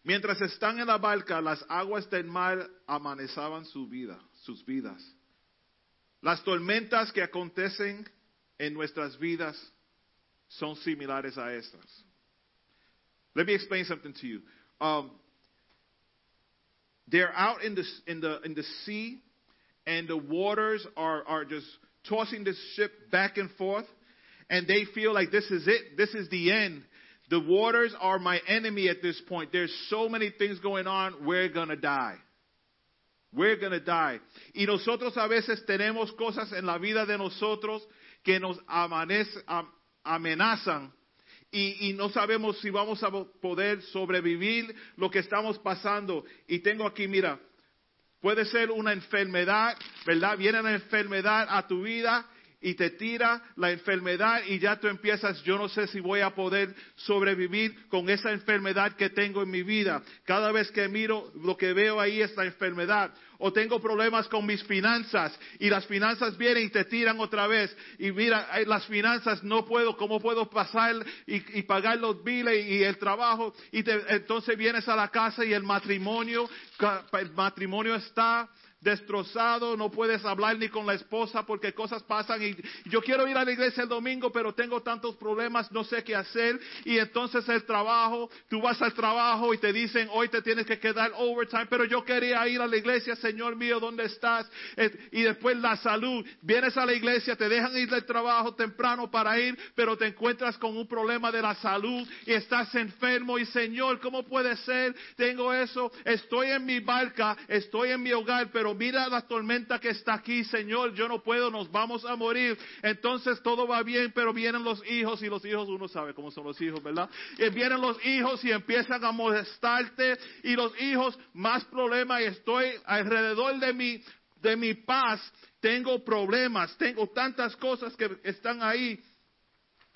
Mientras están en la barca, las aguas del mar amanezaban su vida, sus vidas. Las tormentas que acontecen en nuestras vidas son similares a estas. Let me explain something to you. Um, they're out in the, in, the, in the sea, and the waters are, are just tossing the ship back and forth, and they feel like this is it, this is the end. The waters are my enemy at this point. There's so many things going on, we're going to die. We're going to die. Y nosotros a veces tenemos cosas en la vida de nosotros que nos amanece- am- amenazan y, y no sabemos si vamos a poder sobrevivir lo que estamos pasando. Y tengo aquí, mira, puede ser una enfermedad, ¿verdad? Viene una enfermedad a tu vida y te tira la enfermedad y ya tú empiezas, yo no sé si voy a poder sobrevivir con esa enfermedad que tengo en mi vida. Cada vez que miro lo que veo ahí es la enfermedad. O tengo problemas con mis finanzas y las finanzas vienen y te tiran otra vez. Y mira, las finanzas no puedo, ¿cómo puedo pasar y, y pagar los biles y, el trabajo? Y te- entonces vienes a la casa y el matrimonio, el matrimonio está destrozado, no puedes hablar ni con la esposa porque cosas pasan y yo quiero ir a la iglesia el domingo, pero tengo tantos problemas, no sé qué hacer y entonces el trabajo, tú vas al trabajo y te dicen, hoy te tienes que quedar overtime, pero yo quería ir a la iglesia, Señor mío, ¿dónde estás? Eh, Y después la salud, vienes a la iglesia, te dejan ir del trabajo temprano para ir, pero te encuentras con un problema de la salud y estás enfermo y Señor, ¿cómo puede ser? Tengo eso, estoy en mi barca, estoy en mi hogar, mira la tormenta que está aquí, Señor, yo no puedo, nos vamos a morir. Entonces todo va bien, pero vienen los hijos y los hijos, uno sabe cómo son los hijos, ¿verdad? Y vienen los hijos y empiezan a molestarte y los hijos más problemas y estoy alrededor de mi, de mi paz, tengo problemas, tengo tantas cosas que están ahí.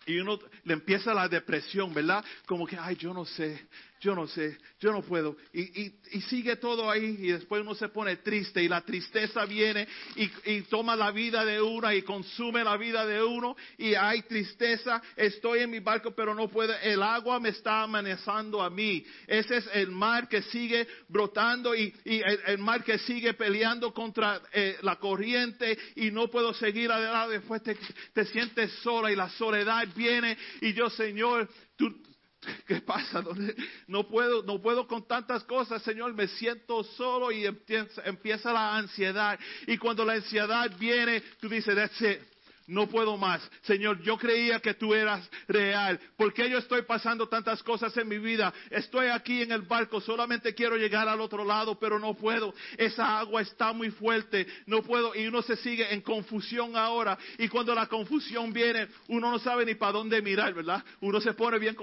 Y uno le empieza la depresión, ¿verdad? Como que, ay, yo no sé, yo no sé, yo no puedo. Y, y, sigue todo ahí y después uno se pone triste y la tristeza viene y, toma la vida de uno y consume la vida de uno y hay tristeza. Estoy en mi barco pero no puedo. El agua me está amenazando a mí. Ese es el mar que sigue brotando y, el mar que sigue peleando contra eh, la corriente y no puedo seguir adelante. Después te, te sientes sola y la soledad viene y yo, Señor, tú, ¿Qué pasa? No puedo, no puedo con tantas cosas, Señor. Me siento solo y empieza, la ansiedad. Y cuando la ansiedad viene, tú dices, no puedo más. Señor, yo creía que tú eras real. ¿Por qué yo estoy pasando tantas cosas en mi vida? Estoy aquí en el barco, solamente quiero llegar al otro lado, pero no puedo. Esa agua está muy fuerte, no puedo. Y uno se sigue en confusión ahora. Y cuando la confusión viene, uno no sabe ni para dónde mirar, ¿verdad? Uno se pone bien.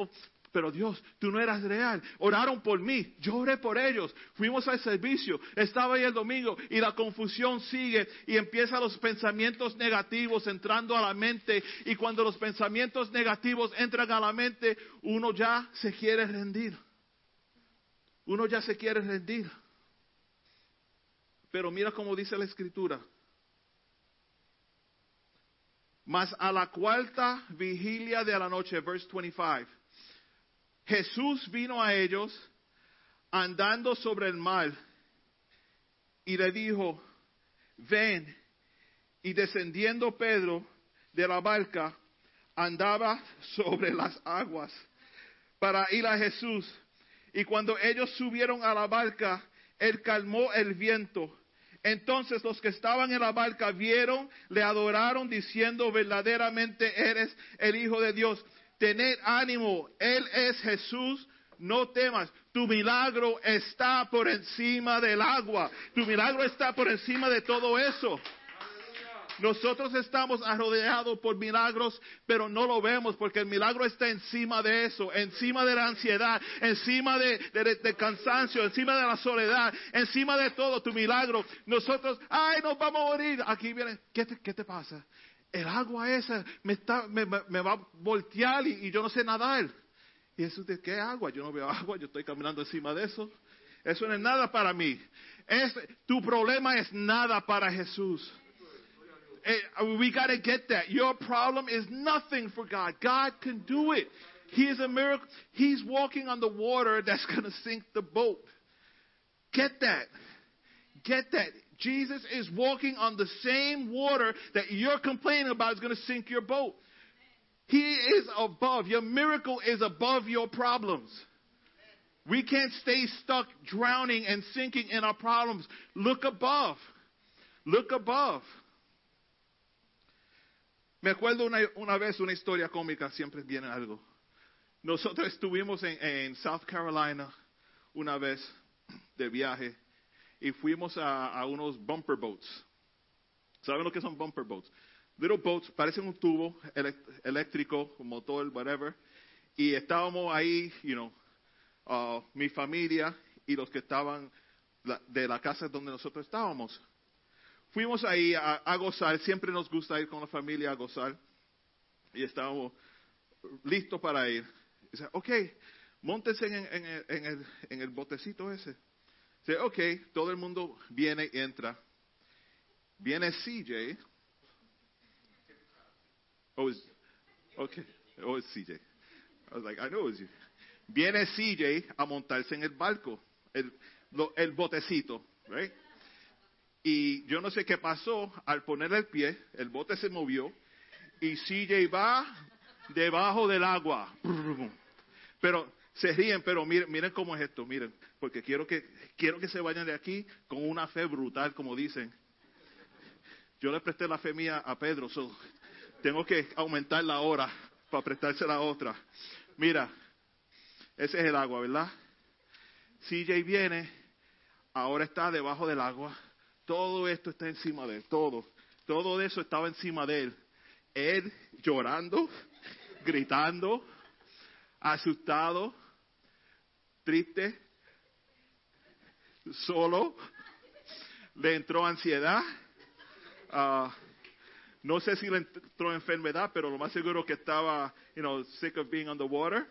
Pero Dios, tú no eras real. Oraron por mí, yo oré por ellos. Fuimos al servicio, estaba ahí el domingo y la confusión sigue y empiezan los pensamientos negativos entrando a la mente. Y cuando los pensamientos negativos entran a la mente, uno ya se quiere rendir. Uno ya se quiere rendir. Pero mira cómo dice la escritura. Mas a la cuarta vigilia de la noche, verse 25. Jesús vino a ellos andando sobre el mar y le dijo, ven. Y descendiendo Pedro de la barca, andaba sobre las aguas para ir a Jesús. Y cuando ellos subieron a la barca, él calmó el viento. Entonces los que estaban en la barca vieron, le adoraron diciendo, verdaderamente eres el Hijo de Dios. Tened ánimo, Él es Jesús, no temas. Tu milagro está por encima del agua. Tu milagro está por encima de todo eso. Nosotros estamos rodeados por milagros, pero no lo vemos porque el milagro está encima de eso, encima de la ansiedad, encima de, de, de cansancio, encima de la soledad, encima de todo tu milagro. Nosotros, ay, nos vamos a morir. Aquí viene, ¿qué te, qué te pasa? El agua esa me, está, me, me va a voltear y, y, yo no sé nadar. Y Jesús de qué agua? Yo no veo agua, yo estoy caminando encima de eso. Eso no es nada para mí. Es, tu problema es nada para Jesús. Eh, we got to get that. Your problem is nothing for God. God can do it. He is a miracle. He's walking on the water that's going to sink the boat. Get that. Get that. Jesus is walking on the same water that you're complaining about is going to sink your boat. He is above. Your miracle is above your problems. We can't stay stuck drowning and sinking in our problems. Look above. Look above. Me acuerdo una, una vez una historia cómica, siempre viene algo. Nosotros estuvimos en, en South Carolina una vez de viaje y fuimos a, unos bumper boats. ¿Saben lo que son bumper boats? Little boats, parecen un tubo eléctrico, motor, whatever. Y estábamos ahí, you know, uh, mi familia y los que estaban de la casa donde nosotros estábamos. Fuimos ahí a, a, gozar, siempre nos gusta ir con la familia a gozar. Y estábamos listos para ir. Dice, ok, montense en, en, en, el, en el botecito ese. Ok, todo el mundo viene entra. Viene CJ. Oh, okay. Oh, it's CJ. I was like, I know it you. Viene CJ a montarse en el barco, el, lo, el botecito, right? Y yo no sé qué pasó, al poner el pie, el bote se movió y CJ va debajo del agua. Pero se ríen, pero miren, miren cómo es esto, miren, porque quiero que, quiero que se vayan de aquí con una fe brutal, como dicen. Yo le presté la fe mía a Pedro, so tengo que aumentar la hora para prestársela a otra. Mira, ese es el agua, ¿verdad? CJ viene, ahora está debajo del agua, todo esto está encima de él, todo, todo eso estaba encima de él. Él llorando, gritando, asustado, triste, solo, le entró ansiedad. Uh, no sé si le entró enfermedad, pero lo más seguro que estaba, you know, sick of being on the water.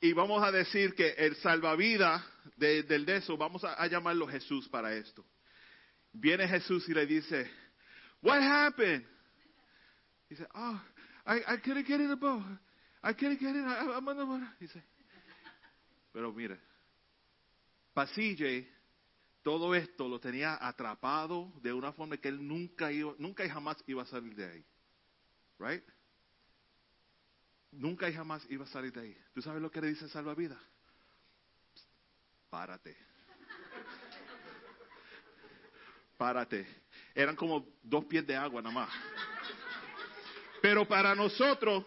Y vamos a decir que el salvavidas de, del de eso, vamos a, a llamarlo Jesús para esto. Viene Jesús y le dice, What happened? He said, Oh, I, I couldn't get in the boat. I get I'm pero para CJ, todo esto lo tenía atrapado de una forma que él nunca iba, nunca y jamás iba a salir de ahí. Right? Nunca y jamás iba a salir de ahí. ¿Tú sabes lo que le dice salvavidas? Párate. Párate. eran como dos pies de agua nada más. Pero para nosotros,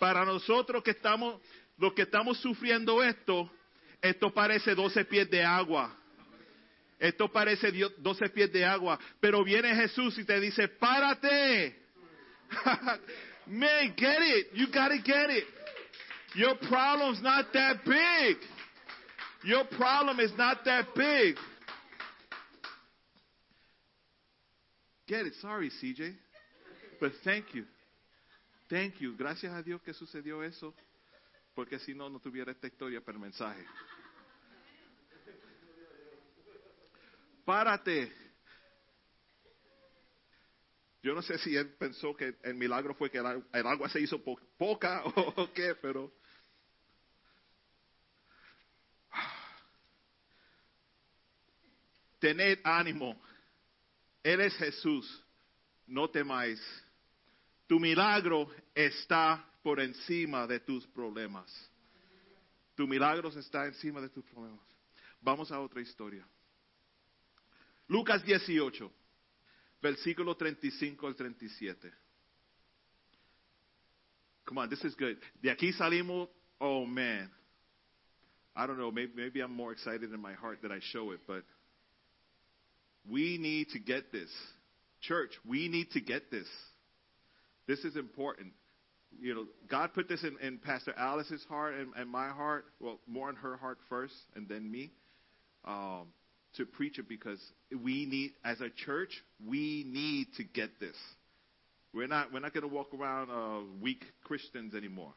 para nosotros que estamos, los que estamos sufriendo esto, esto parece 12 pies de agua. Esto parece 12 pies de agua. Pero viene Jesús y te dice, párate. Man, get it. You gotta get it. Your problem's not that big. Your problem is not that big. Get it. Sorry, CJ. But thank you. Thank you. Gracias a Dios que sucedió eso. Porque si no, no tuviera esta historia para el mensaje. Párate. Yo no sé si él pensó que el milagro fue que el agua se hizo poca o qué, pero tened ánimo. Él es Jesús. No temáis. Tu milagro está por encima de tus problemas. Tu milagro está encima de tus problemas. Vamos a otra historia. Lucas 18, versículo 35 al 37. Come on, this is good. De aquí salimos, oh man. I don't know, maybe, maybe I'm more excited in my heart that I show it, but we need to get this. Church, we need to get this. This is important. You know, God put this in, in Pastor Alice's heart and, and, my heart, well, more in her heart first and then me, um, to preach it because we need, as a church, we need to get this. We're not, we're not going to walk around uh, weak Christians anymore.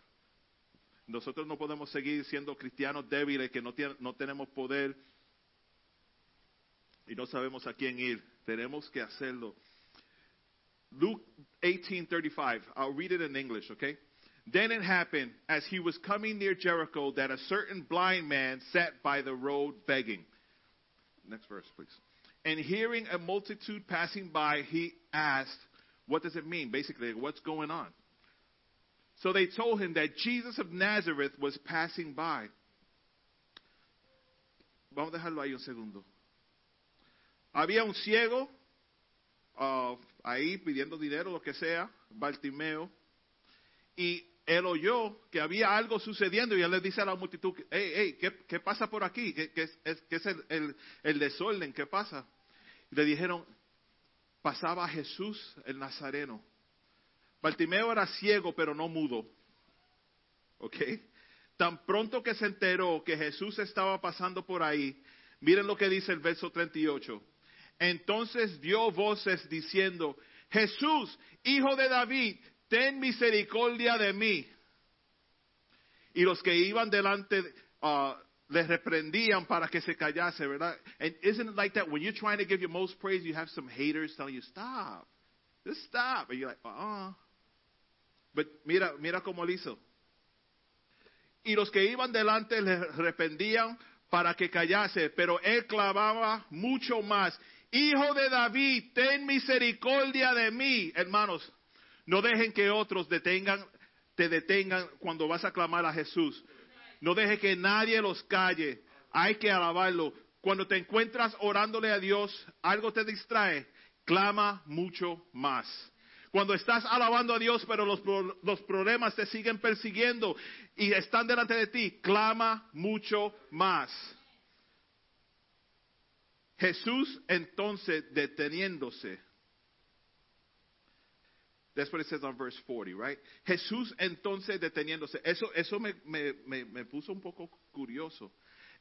Nosotros no podemos seguir siendo cristianos débiles que no, no tenemos poder y no sabemos a quién ir. Tenemos que hacerlo. Luke 18:35. I'll read it in English, okay? Then it happened as he was coming near Jericho that a certain blind man sat by the road begging. Next verse, please. And hearing a multitude passing by, he asked, What does it mean? Basically, what's going on? So they told him that Jesus of Nazareth was passing by. Vamos a dejarlo ahí un segundo. Había un ciego uh, ahí pidiendo dinero, lo que sea, Bartimeo, y él oyó que había algo sucediendo y él le dice a la multitud, hey, hey, ¿qué, pasa por aquí? ¿Qué, es, el, desorden? ¿Qué pasa? Y le dijeron, pasaba Jesús el Nazareno. Bartimeo era ciego, pero no mudo. ¿Ok? Tan pronto que se enteró que Jesús estaba pasando por ahí, miren lo que dice el verso 38. Entonces dio voces diciendo, Jesús, hijo de David, ten misericordia de mí. Y los que iban delante uh, reprendían para que se callase, ¿verdad? And isn't it like that when you're trying to give your most praise, you have some haters telling you, stop, just stop. And you're like, uh-uh. But mira, mira cómo lo hizo. Y los que iban delante les reprendían para que callase, pero él clamaba mucho más Hijo de David, ten misericordia de mí. Hermanos, no dejen que otros detengan, te detengan cuando vas a clamar a Jesús. No deje que nadie los calle. Hay que alabarlo. Cuando te encuentras orándole a Dios, algo te distrae, clama mucho más. Cuando estás alabando a Dios, pero los, los, problemas te siguen persiguiendo y están delante de ti, clama mucho más. Jesús entonces deteniéndose. That's what it says on verse 40, right? Jesús entonces deteniéndose. Eso, eso me, me, me, me puso un poco curioso.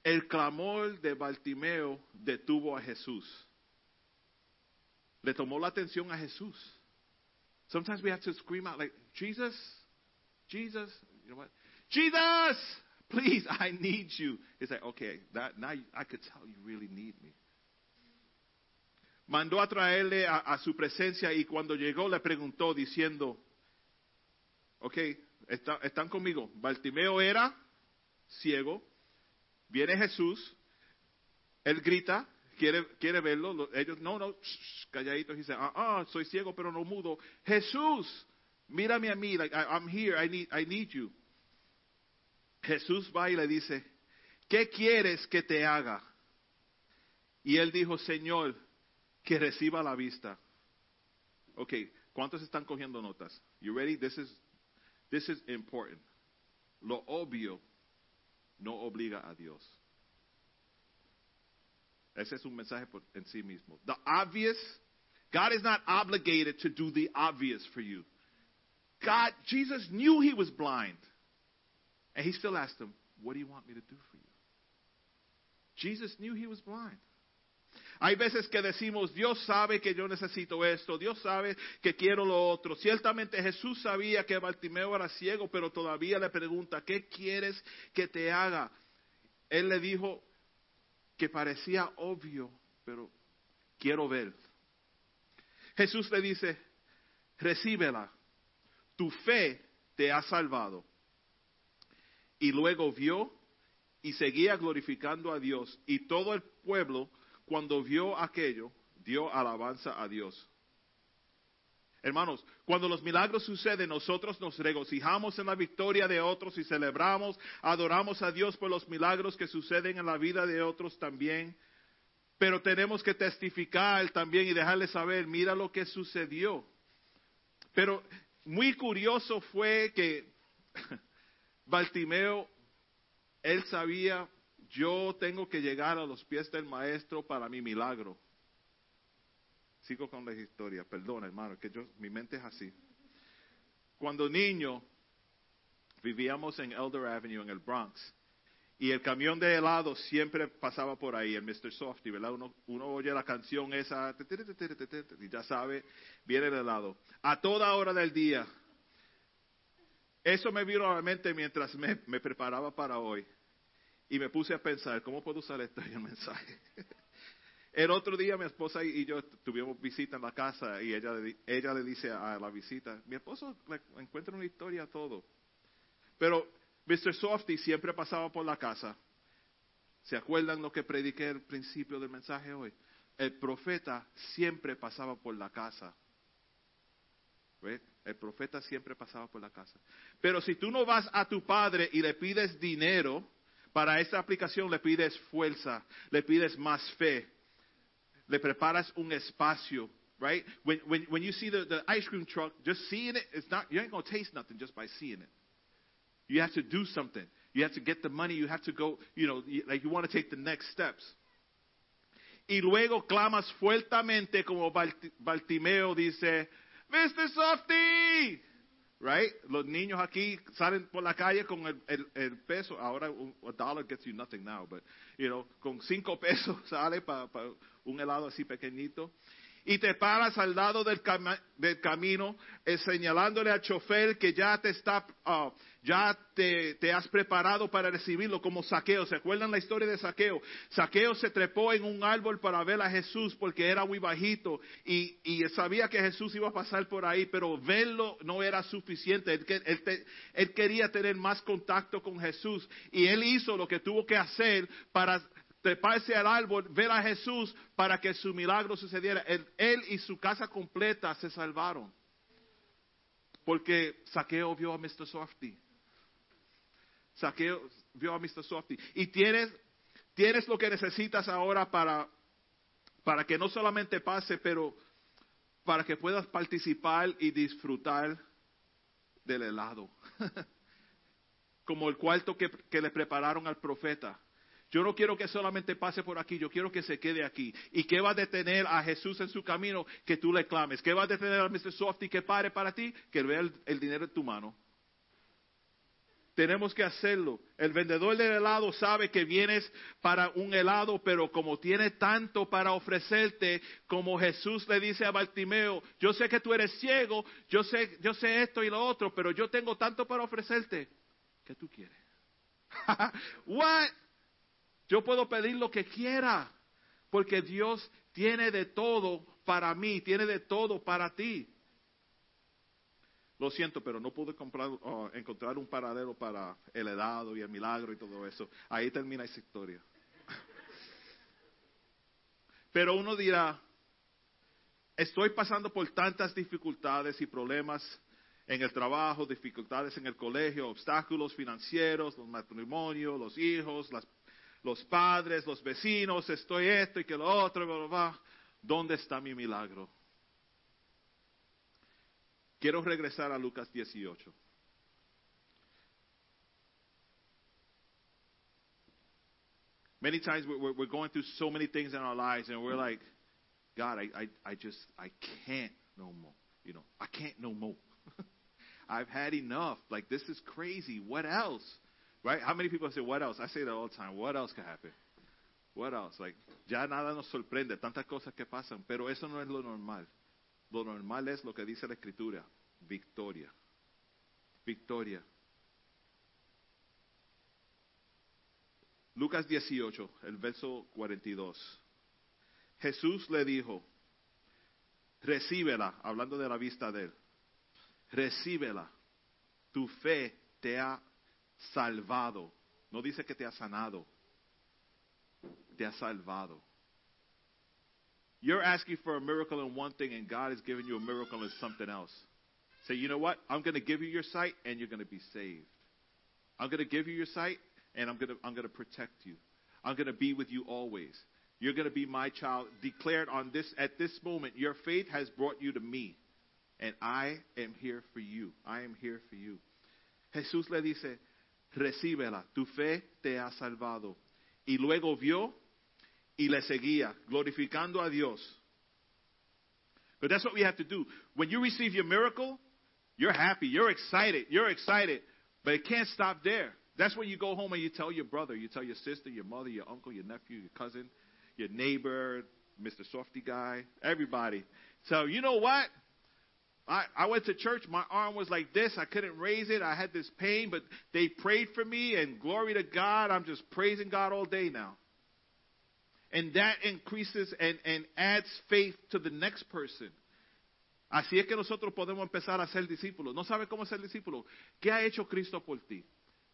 El clamor de Bartimeo detuvo a Jesús. Le tomó la atención a Jesús. Sometimes we have to scream out like, Jesus, Jesus, you know what? Jesus, please, I need you. It's like, okay, that, now I could tell you really need me mandó a traerle a, su presencia y cuando llegó le preguntó diciendo, ok, están conmigo. Bartimeo era ciego, viene Jesús, él grita, quiere, quiere verlo, ellos, no, no, calladitos, dice, ah, ah, soy ciego pero no mudo. Jesús, mírame a mí, I'm here, I need, I need you. Jesús va y le dice, ¿qué quieres que te haga? Y él dijo, Señor, que reciba la vista. Ok, ¿cuántos están cogiendo notas? You ready? This is, this is important. Lo obvio no obliga a Dios. Ese es un mensaje por, en sí mismo. The obvious, God is not obligated to do the obvious for you. God, Jesus knew he was blind. And he still asked him, What do you want me to do for you? Jesus knew he was blind. Hay veces que decimos, Dios sabe que yo necesito esto, Dios sabe que quiero lo otro. Ciertamente Jesús sabía que Bartimeo era ciego, pero todavía le pregunta, ¿qué quieres que te haga? Él le dijo que parecía obvio, pero quiero ver. Jesús le dice, recíbela, tu fe te ha salvado. Y luego vio y seguía glorificando a Dios. Y todo el pueblo, cuando vio aquello, dio alabanza a Dios. Hermanos, cuando los milagros suceden, nosotros nos regocijamos en la victoria de otros y celebramos, adoramos a Dios por los milagros que suceden en la vida de otros también. Pero tenemos que testificar también y dejarles saber, mira lo que sucedió. Pero muy curioso fue que Bartimeo, él sabía, yo tengo que llegar a los pies del maestro para mi milagro. Sigo con la historia, perdón hermano, que yo, mi mente es así. Cuando niño, vivíamos en Elder Avenue, en el Bronx, y el camión de helado siempre pasaba por ahí, el Mr. Softy, ¿verdad? Uno, oye la canción esa, y ya sabe, viene el helado. A toda hora del día. Eso me vino a la mente mientras me preparaba para hoy. Y me puse a pensar, ¿cómo puedo usar esto en el mensaje? El otro día mi esposa y yo tuvimos visita en la casa y ella, ella le dice a la visita, mi esposo encuentra una historia a todo. Pero Mr. Softy siempre pasaba por la casa. ¿Se acuerdan lo que prediqué al principio del mensaje hoy? El profeta siempre pasaba por la casa. ¿Ve? El profeta siempre pasaba por la casa. Pero si tú no vas a tu padre y le pides dinero, para esta aplicación le pides fuerza, le pides más fe, le preparas un espacio, right? When, when, when you see the, the ice cream truck, just seeing it, it's not, you ain't going to taste nothing just by seeing it. You have to do something. You have to get the money. You have to go, you know, like you want to take the next steps. Y luego clamas fuertemente como Bartimeo dice, Mr. Softy, right? Los niños aquí salen por la calle con el, el, el peso. Ahora un a dollar gets you nothing now, but you know, con cinco pesos sale para un helado así pequeñito. Y te paras al lado del, cama- del camino, eh, señalándole al chofer que ya te está, ah, ya te, te has preparado para recibirlo como saqueo. ¿Se acuerdan la historia de saqueo? Saqueo se trepó en un árbol para ver a Jesús porque era muy bajito y, y sabía que Jesús iba a pasar por ahí, pero verlo no era suficiente. Él quería tener más contacto con Jesús y él hizo lo que tuvo que hacer para treparse al árbol, ver a Jesús para que su milagro sucediera. Él, él y su casa completa se salvaron. Porque Saqueo vio a Mr. Softy. Saqueo vio a Mr. Softy. Y tienes, tienes lo que necesitas ahora para, para que no solamente pase, pero para que puedas participar y disfrutar del helado. Como el cuarto que, que le prepararon al profeta. Yo no quiero que solamente pase por aquí, yo quiero que se quede aquí. ¿Y qué va a detener a Jesús en su camino? Que tú le clames. ¿Qué va a detener a Mr. Softy que pare para ti? Que vea el, el dinero en tu mano. Tenemos que hacerlo. El vendedor del helado sabe que vienes para un helado, pero como tiene tanto para ofrecerte, como Jesús le dice a Bartimeo, yo sé que tú eres ciego, yo sé, yo sé esto y lo otro, pero yo tengo tanto para ofrecerte. ¿Qué tú quieres? What? Yo puedo pedir lo que quiera, porque Dios tiene de todo para mí, tiene de todo para ti. Lo siento, pero no pude comprar, oh, encontrar un paradero para el helado y el milagro y todo eso. Ahí termina esa historia. Pero uno dirá, estoy pasando por tantas dificultades y problemas en el trabajo, dificultades en el colegio, obstáculos financieros, los matrimonios, los hijos, las- los padres, los vecinos, estoy esto y que lo otro, bla, bla, bla. ¿Dónde está mi milagro? Quiero regresar a Lucas 18. Many times we're, we're going through so many things in our lives and we're like, God, I, I, I just, I can't no more. You know, I can't no more. I've had enough. Like, this is crazy. What else? Right? How many people say, what else? I say that all the time. What else can happen? What else? Like, ya nada nos sorprende, tantas cosas que pasan, pero eso no es lo normal. Lo normal es lo que dice la Escritura, victoria. Victoria. Lucas 18, el verso 42. Jesús le dijo, recíbela, hablando de la vista de él, recíbela, tu fe te ha salvado. No dice que te ha sanado, te ha salvado. You're asking for a miracle in one thing, and God is giving you a miracle in something else. Say, you know what? I'm going to give you your sight, and you're going to be saved. I'm going to give you your sight, and I'm going to, I'm going to protect you. I'm going to be with you always. You're going to be my child. Declared on this at this moment, your faith has brought you to me, and I am here for you. I am here for you. Jesús le dice, recíbela, tu fe te ha salvado. Y luego vio y le seguía, glorificando a Dios. But that's what we have to do. When you receive your miracle, you're happy, you're excited, you're excited, but it can't stop there. That's when you go home and you tell your brother, you tell your sister, your mother, your uncle, your nephew, your cousin, your neighbor, Mr. Softy guy, everybody. So, you know what? I, I went to church. My arm was like this. I couldn't raise it. I had this pain, but they prayed for me, and glory to God. I'm just praising God all day now. And that increases and, and adds faith to the next person. Así es que nosotros podemos empezar a ser discípulos. ¿No sabe cómo ser discípulo? ¿Qué ha hecho Cristo por ti?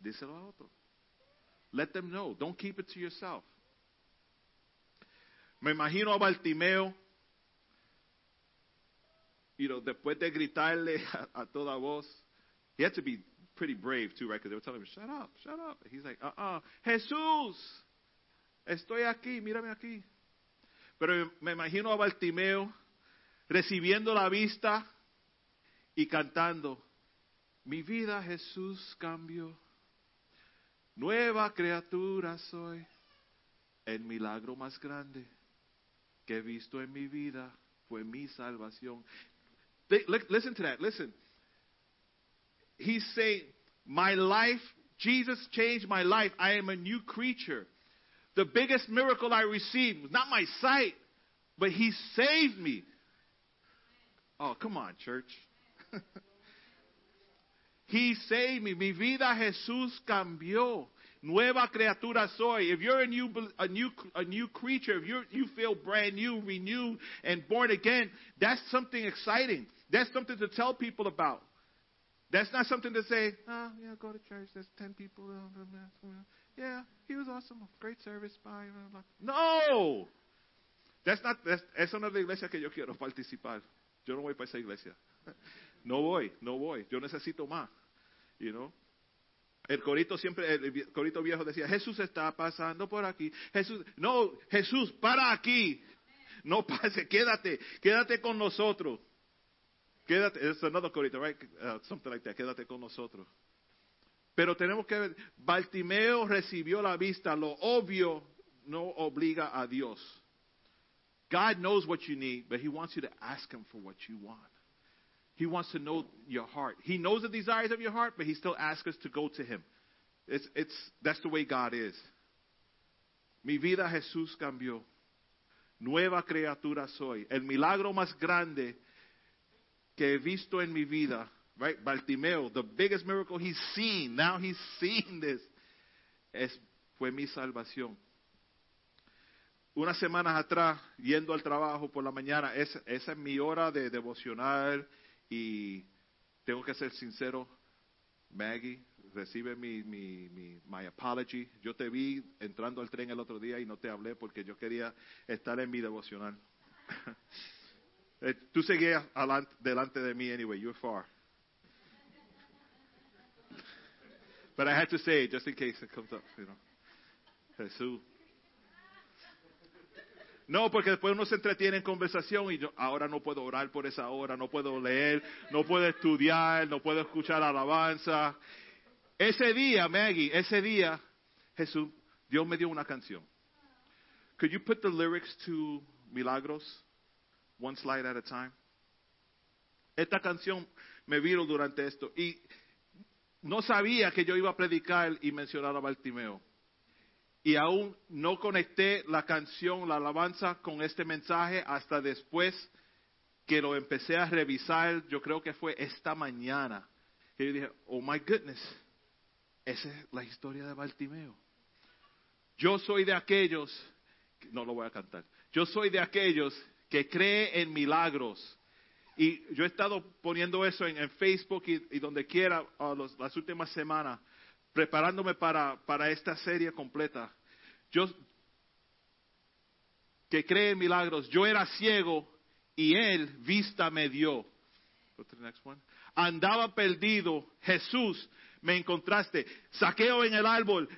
Díselo a otro. Let them know. Don't keep it to yourself. Me imagino a Bartimeo, you know, después de gritarle a, a toda voz. He had to be pretty brave too, right? Because they were telling him, shut up, shut up. He's like, uh-uh, Jesús, estoy aquí, mírame aquí. Pero me imagino a Bartimeo recibiendo la vista y cantando, mi vida Jesús cambió, nueva criatura soy, el milagro más grande que he visto en mi vida fue mi salvación. They, li- listen to that, listen. He's saying, my life, Jesus changed my life. I am a new creature. The biggest miracle I received was not my sight, but He saved me. Oh, come on, church. he saved me. Mi vida Jesús cambió. Nueva criatura soy. If you're a new, a new, a new creature, if you you feel brand new, renewed, and born again, that's something exciting. That's something to tell people about. That's not something to say, oh, yeah, go to church. There's 10 people. Yeah, he was awesome. Great service. Bye. No. That's not, that's, esa no es la iglesia que yo quiero participar. Yo no voy para esa iglesia. No voy, no voy. Yo necesito más. You know? El corito siempre, el corito viejo decía, Jesús está pasando por aquí. Jesús, no, Jesús, para aquí. No pase, quédate, quédate con nosotros. Quédate, it's another corito, right? Uh, something like that, quédate con nosotros. Pero tenemos que ver, Bartimeo recibió la vista, lo obvio no obliga a Dios. God knows what you need, but He wants you to ask Him for what you want. He wants to know your heart. He knows the desires of your heart, but He still asks us to go to Him. It's, it's, that's the way God is. Mi vida Jesús cambió. Nueva criatura soy. El milagro más grande que he visto en mi vida, right? Bartimeo, the biggest miracle he's seen. Now he's seen this. Es, fue mi salvación. Unas semanas atrás, yendo al trabajo por la mañana, es, esa es mi hora de devocional y tengo que ser sincero, Maggie, recibe mi, mi, mi my apology. Yo te vi entrando al tren el otro día y no te hablé porque yo quería estar en mi devocional. Eh, Tú seguías delante de mí anyway, you're far. But I had to say it just in case it comes up, you know. Jesús. No, porque después uno se entretiene en conversación y yo ahora no puedo orar por esa hora, no puedo leer, no puedo estudiar, no puedo escuchar alabanza. Ese día, Maggie, ese día, Jesús, Dios me dio una canción. Could you put the lyrics to Milagros, one slide at a time? Esta canción me vino durante esto y no sabía que yo iba a predicar y mencionar a Bartimeo y aún no conecté la canción, la alabanza con este mensaje hasta después que lo empecé a revisar, yo creo que fue esta mañana, que yo dije, oh my goodness, esa es la historia de Bartimeo. Yo soy de aquellos, no lo voy a cantar, yo soy de aquellos que cree en milagros. Y yo he estado poniendo eso en, Facebook y, donde quiera las últimas semanas, preparándome para, para esta serie completa. Yo, que cree en milagros, yo era ciego y él vista me dio. Andaba perdido, Jesús me encontraste. Saqueo en el árbol,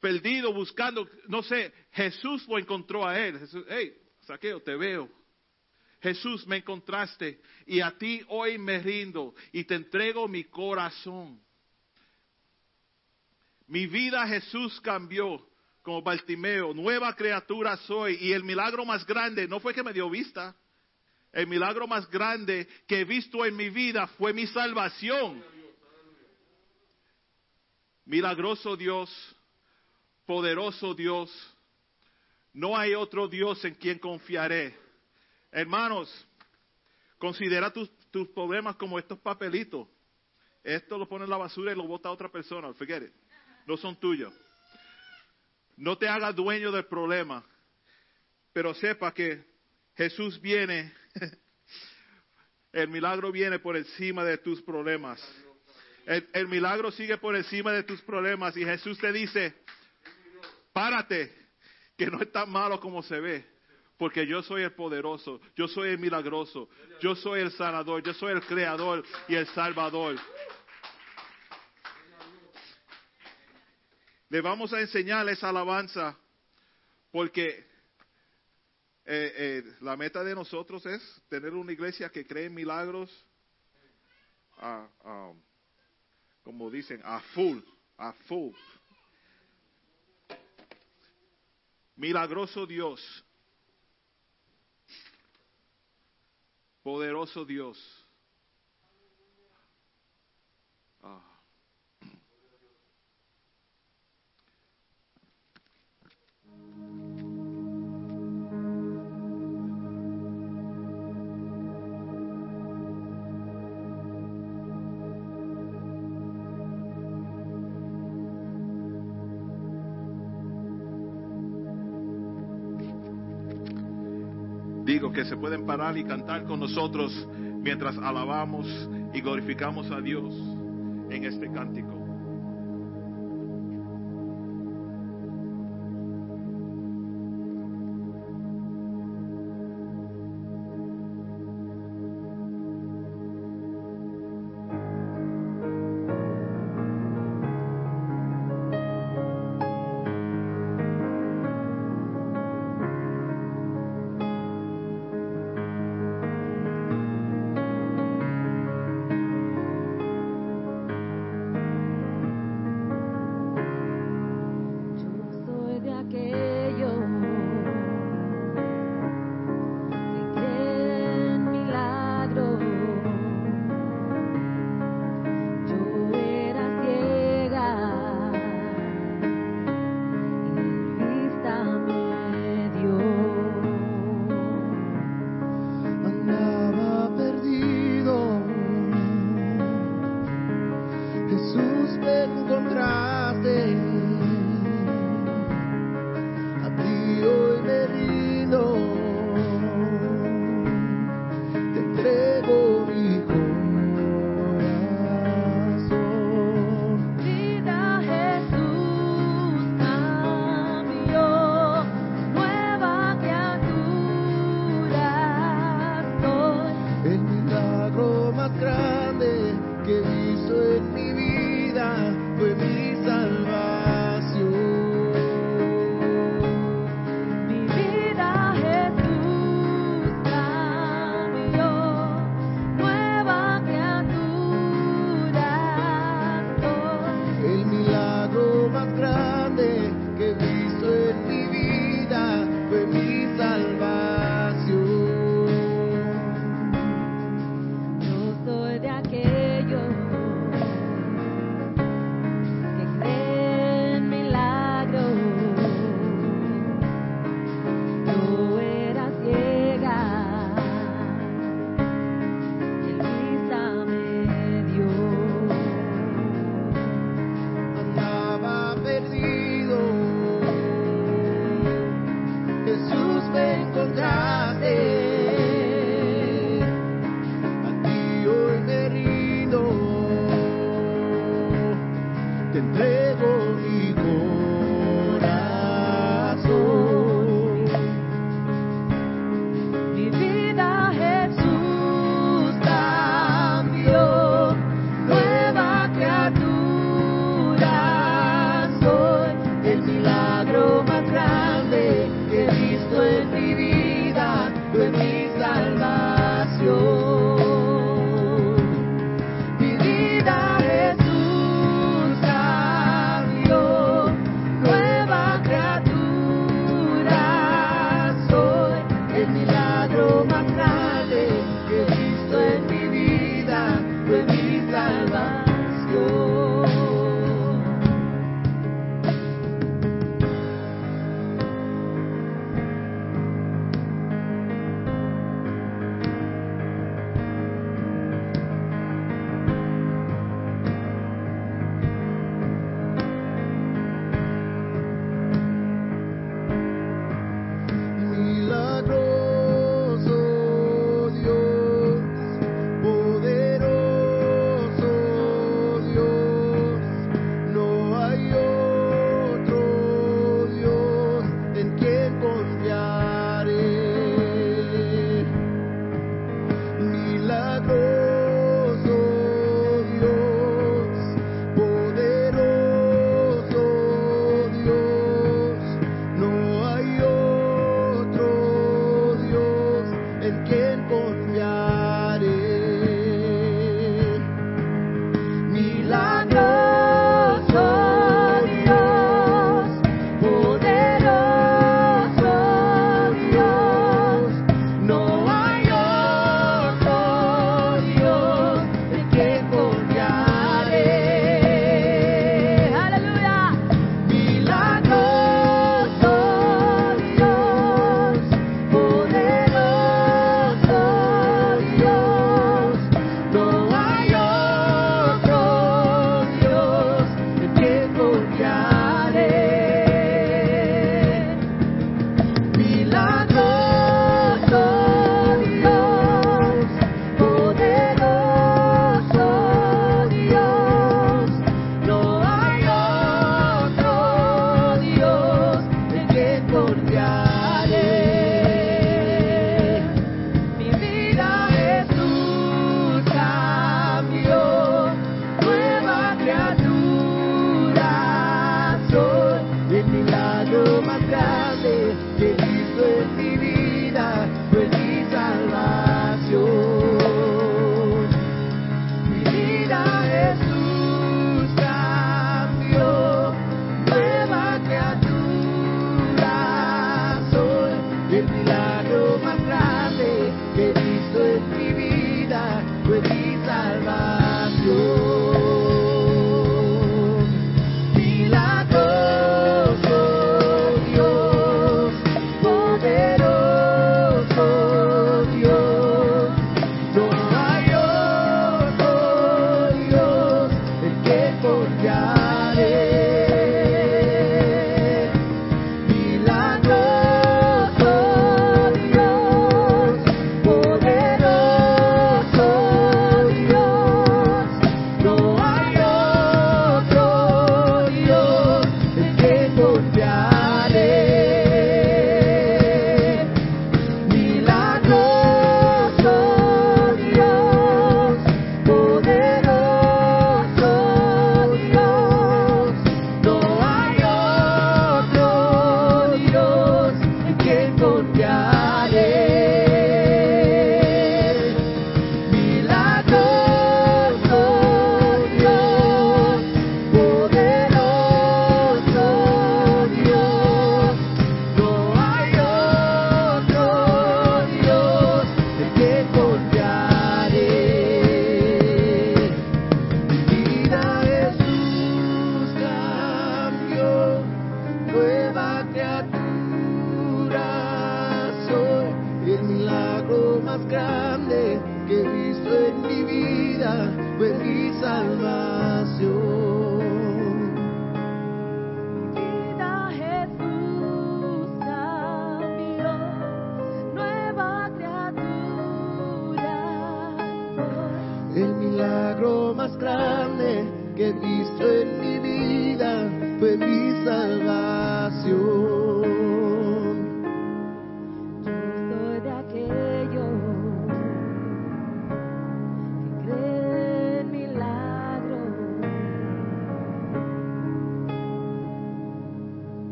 perdido, buscando, no sé, Jesús lo encontró a él. Jesús, hey, saqueo, te veo. Jesús me encontraste y a ti hoy me rindo y te entrego mi corazón. Mi vida Jesús cambió como Bartimeo, nueva criatura soy y el milagro más grande no fue que me dio vista. El milagro más grande que he visto en mi vida fue mi salvación. Milagroso Dios, poderoso Dios, no hay otro Dios en quien confiaré. Hermanos, considera tus, tus problemas como estos papelitos. Esto lo pone en la basura y lo bota a otra persona. Forget no son tuyos. No te hagas dueño del problema, pero sepa que Jesús viene, el milagro viene por encima de tus problemas. El, el, milagro sigue por encima de tus problemas y Jesús te dice, párate, que no es tan malo como se ve, porque yo soy el poderoso, yo soy el milagroso, yo soy el sanador, yo soy el creador y el salvador. Le vamos a enseñar esa alabanza porque eh, eh, la meta de nosotros es tener una iglesia que cree en milagros, como dicen, a full, a full. Milagroso Dios, poderoso Dios. Ah. Que se pueden parar y cantar con nosotros mientras alabamos y glorificamos a Dios en este cántico.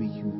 God, that throughout this week you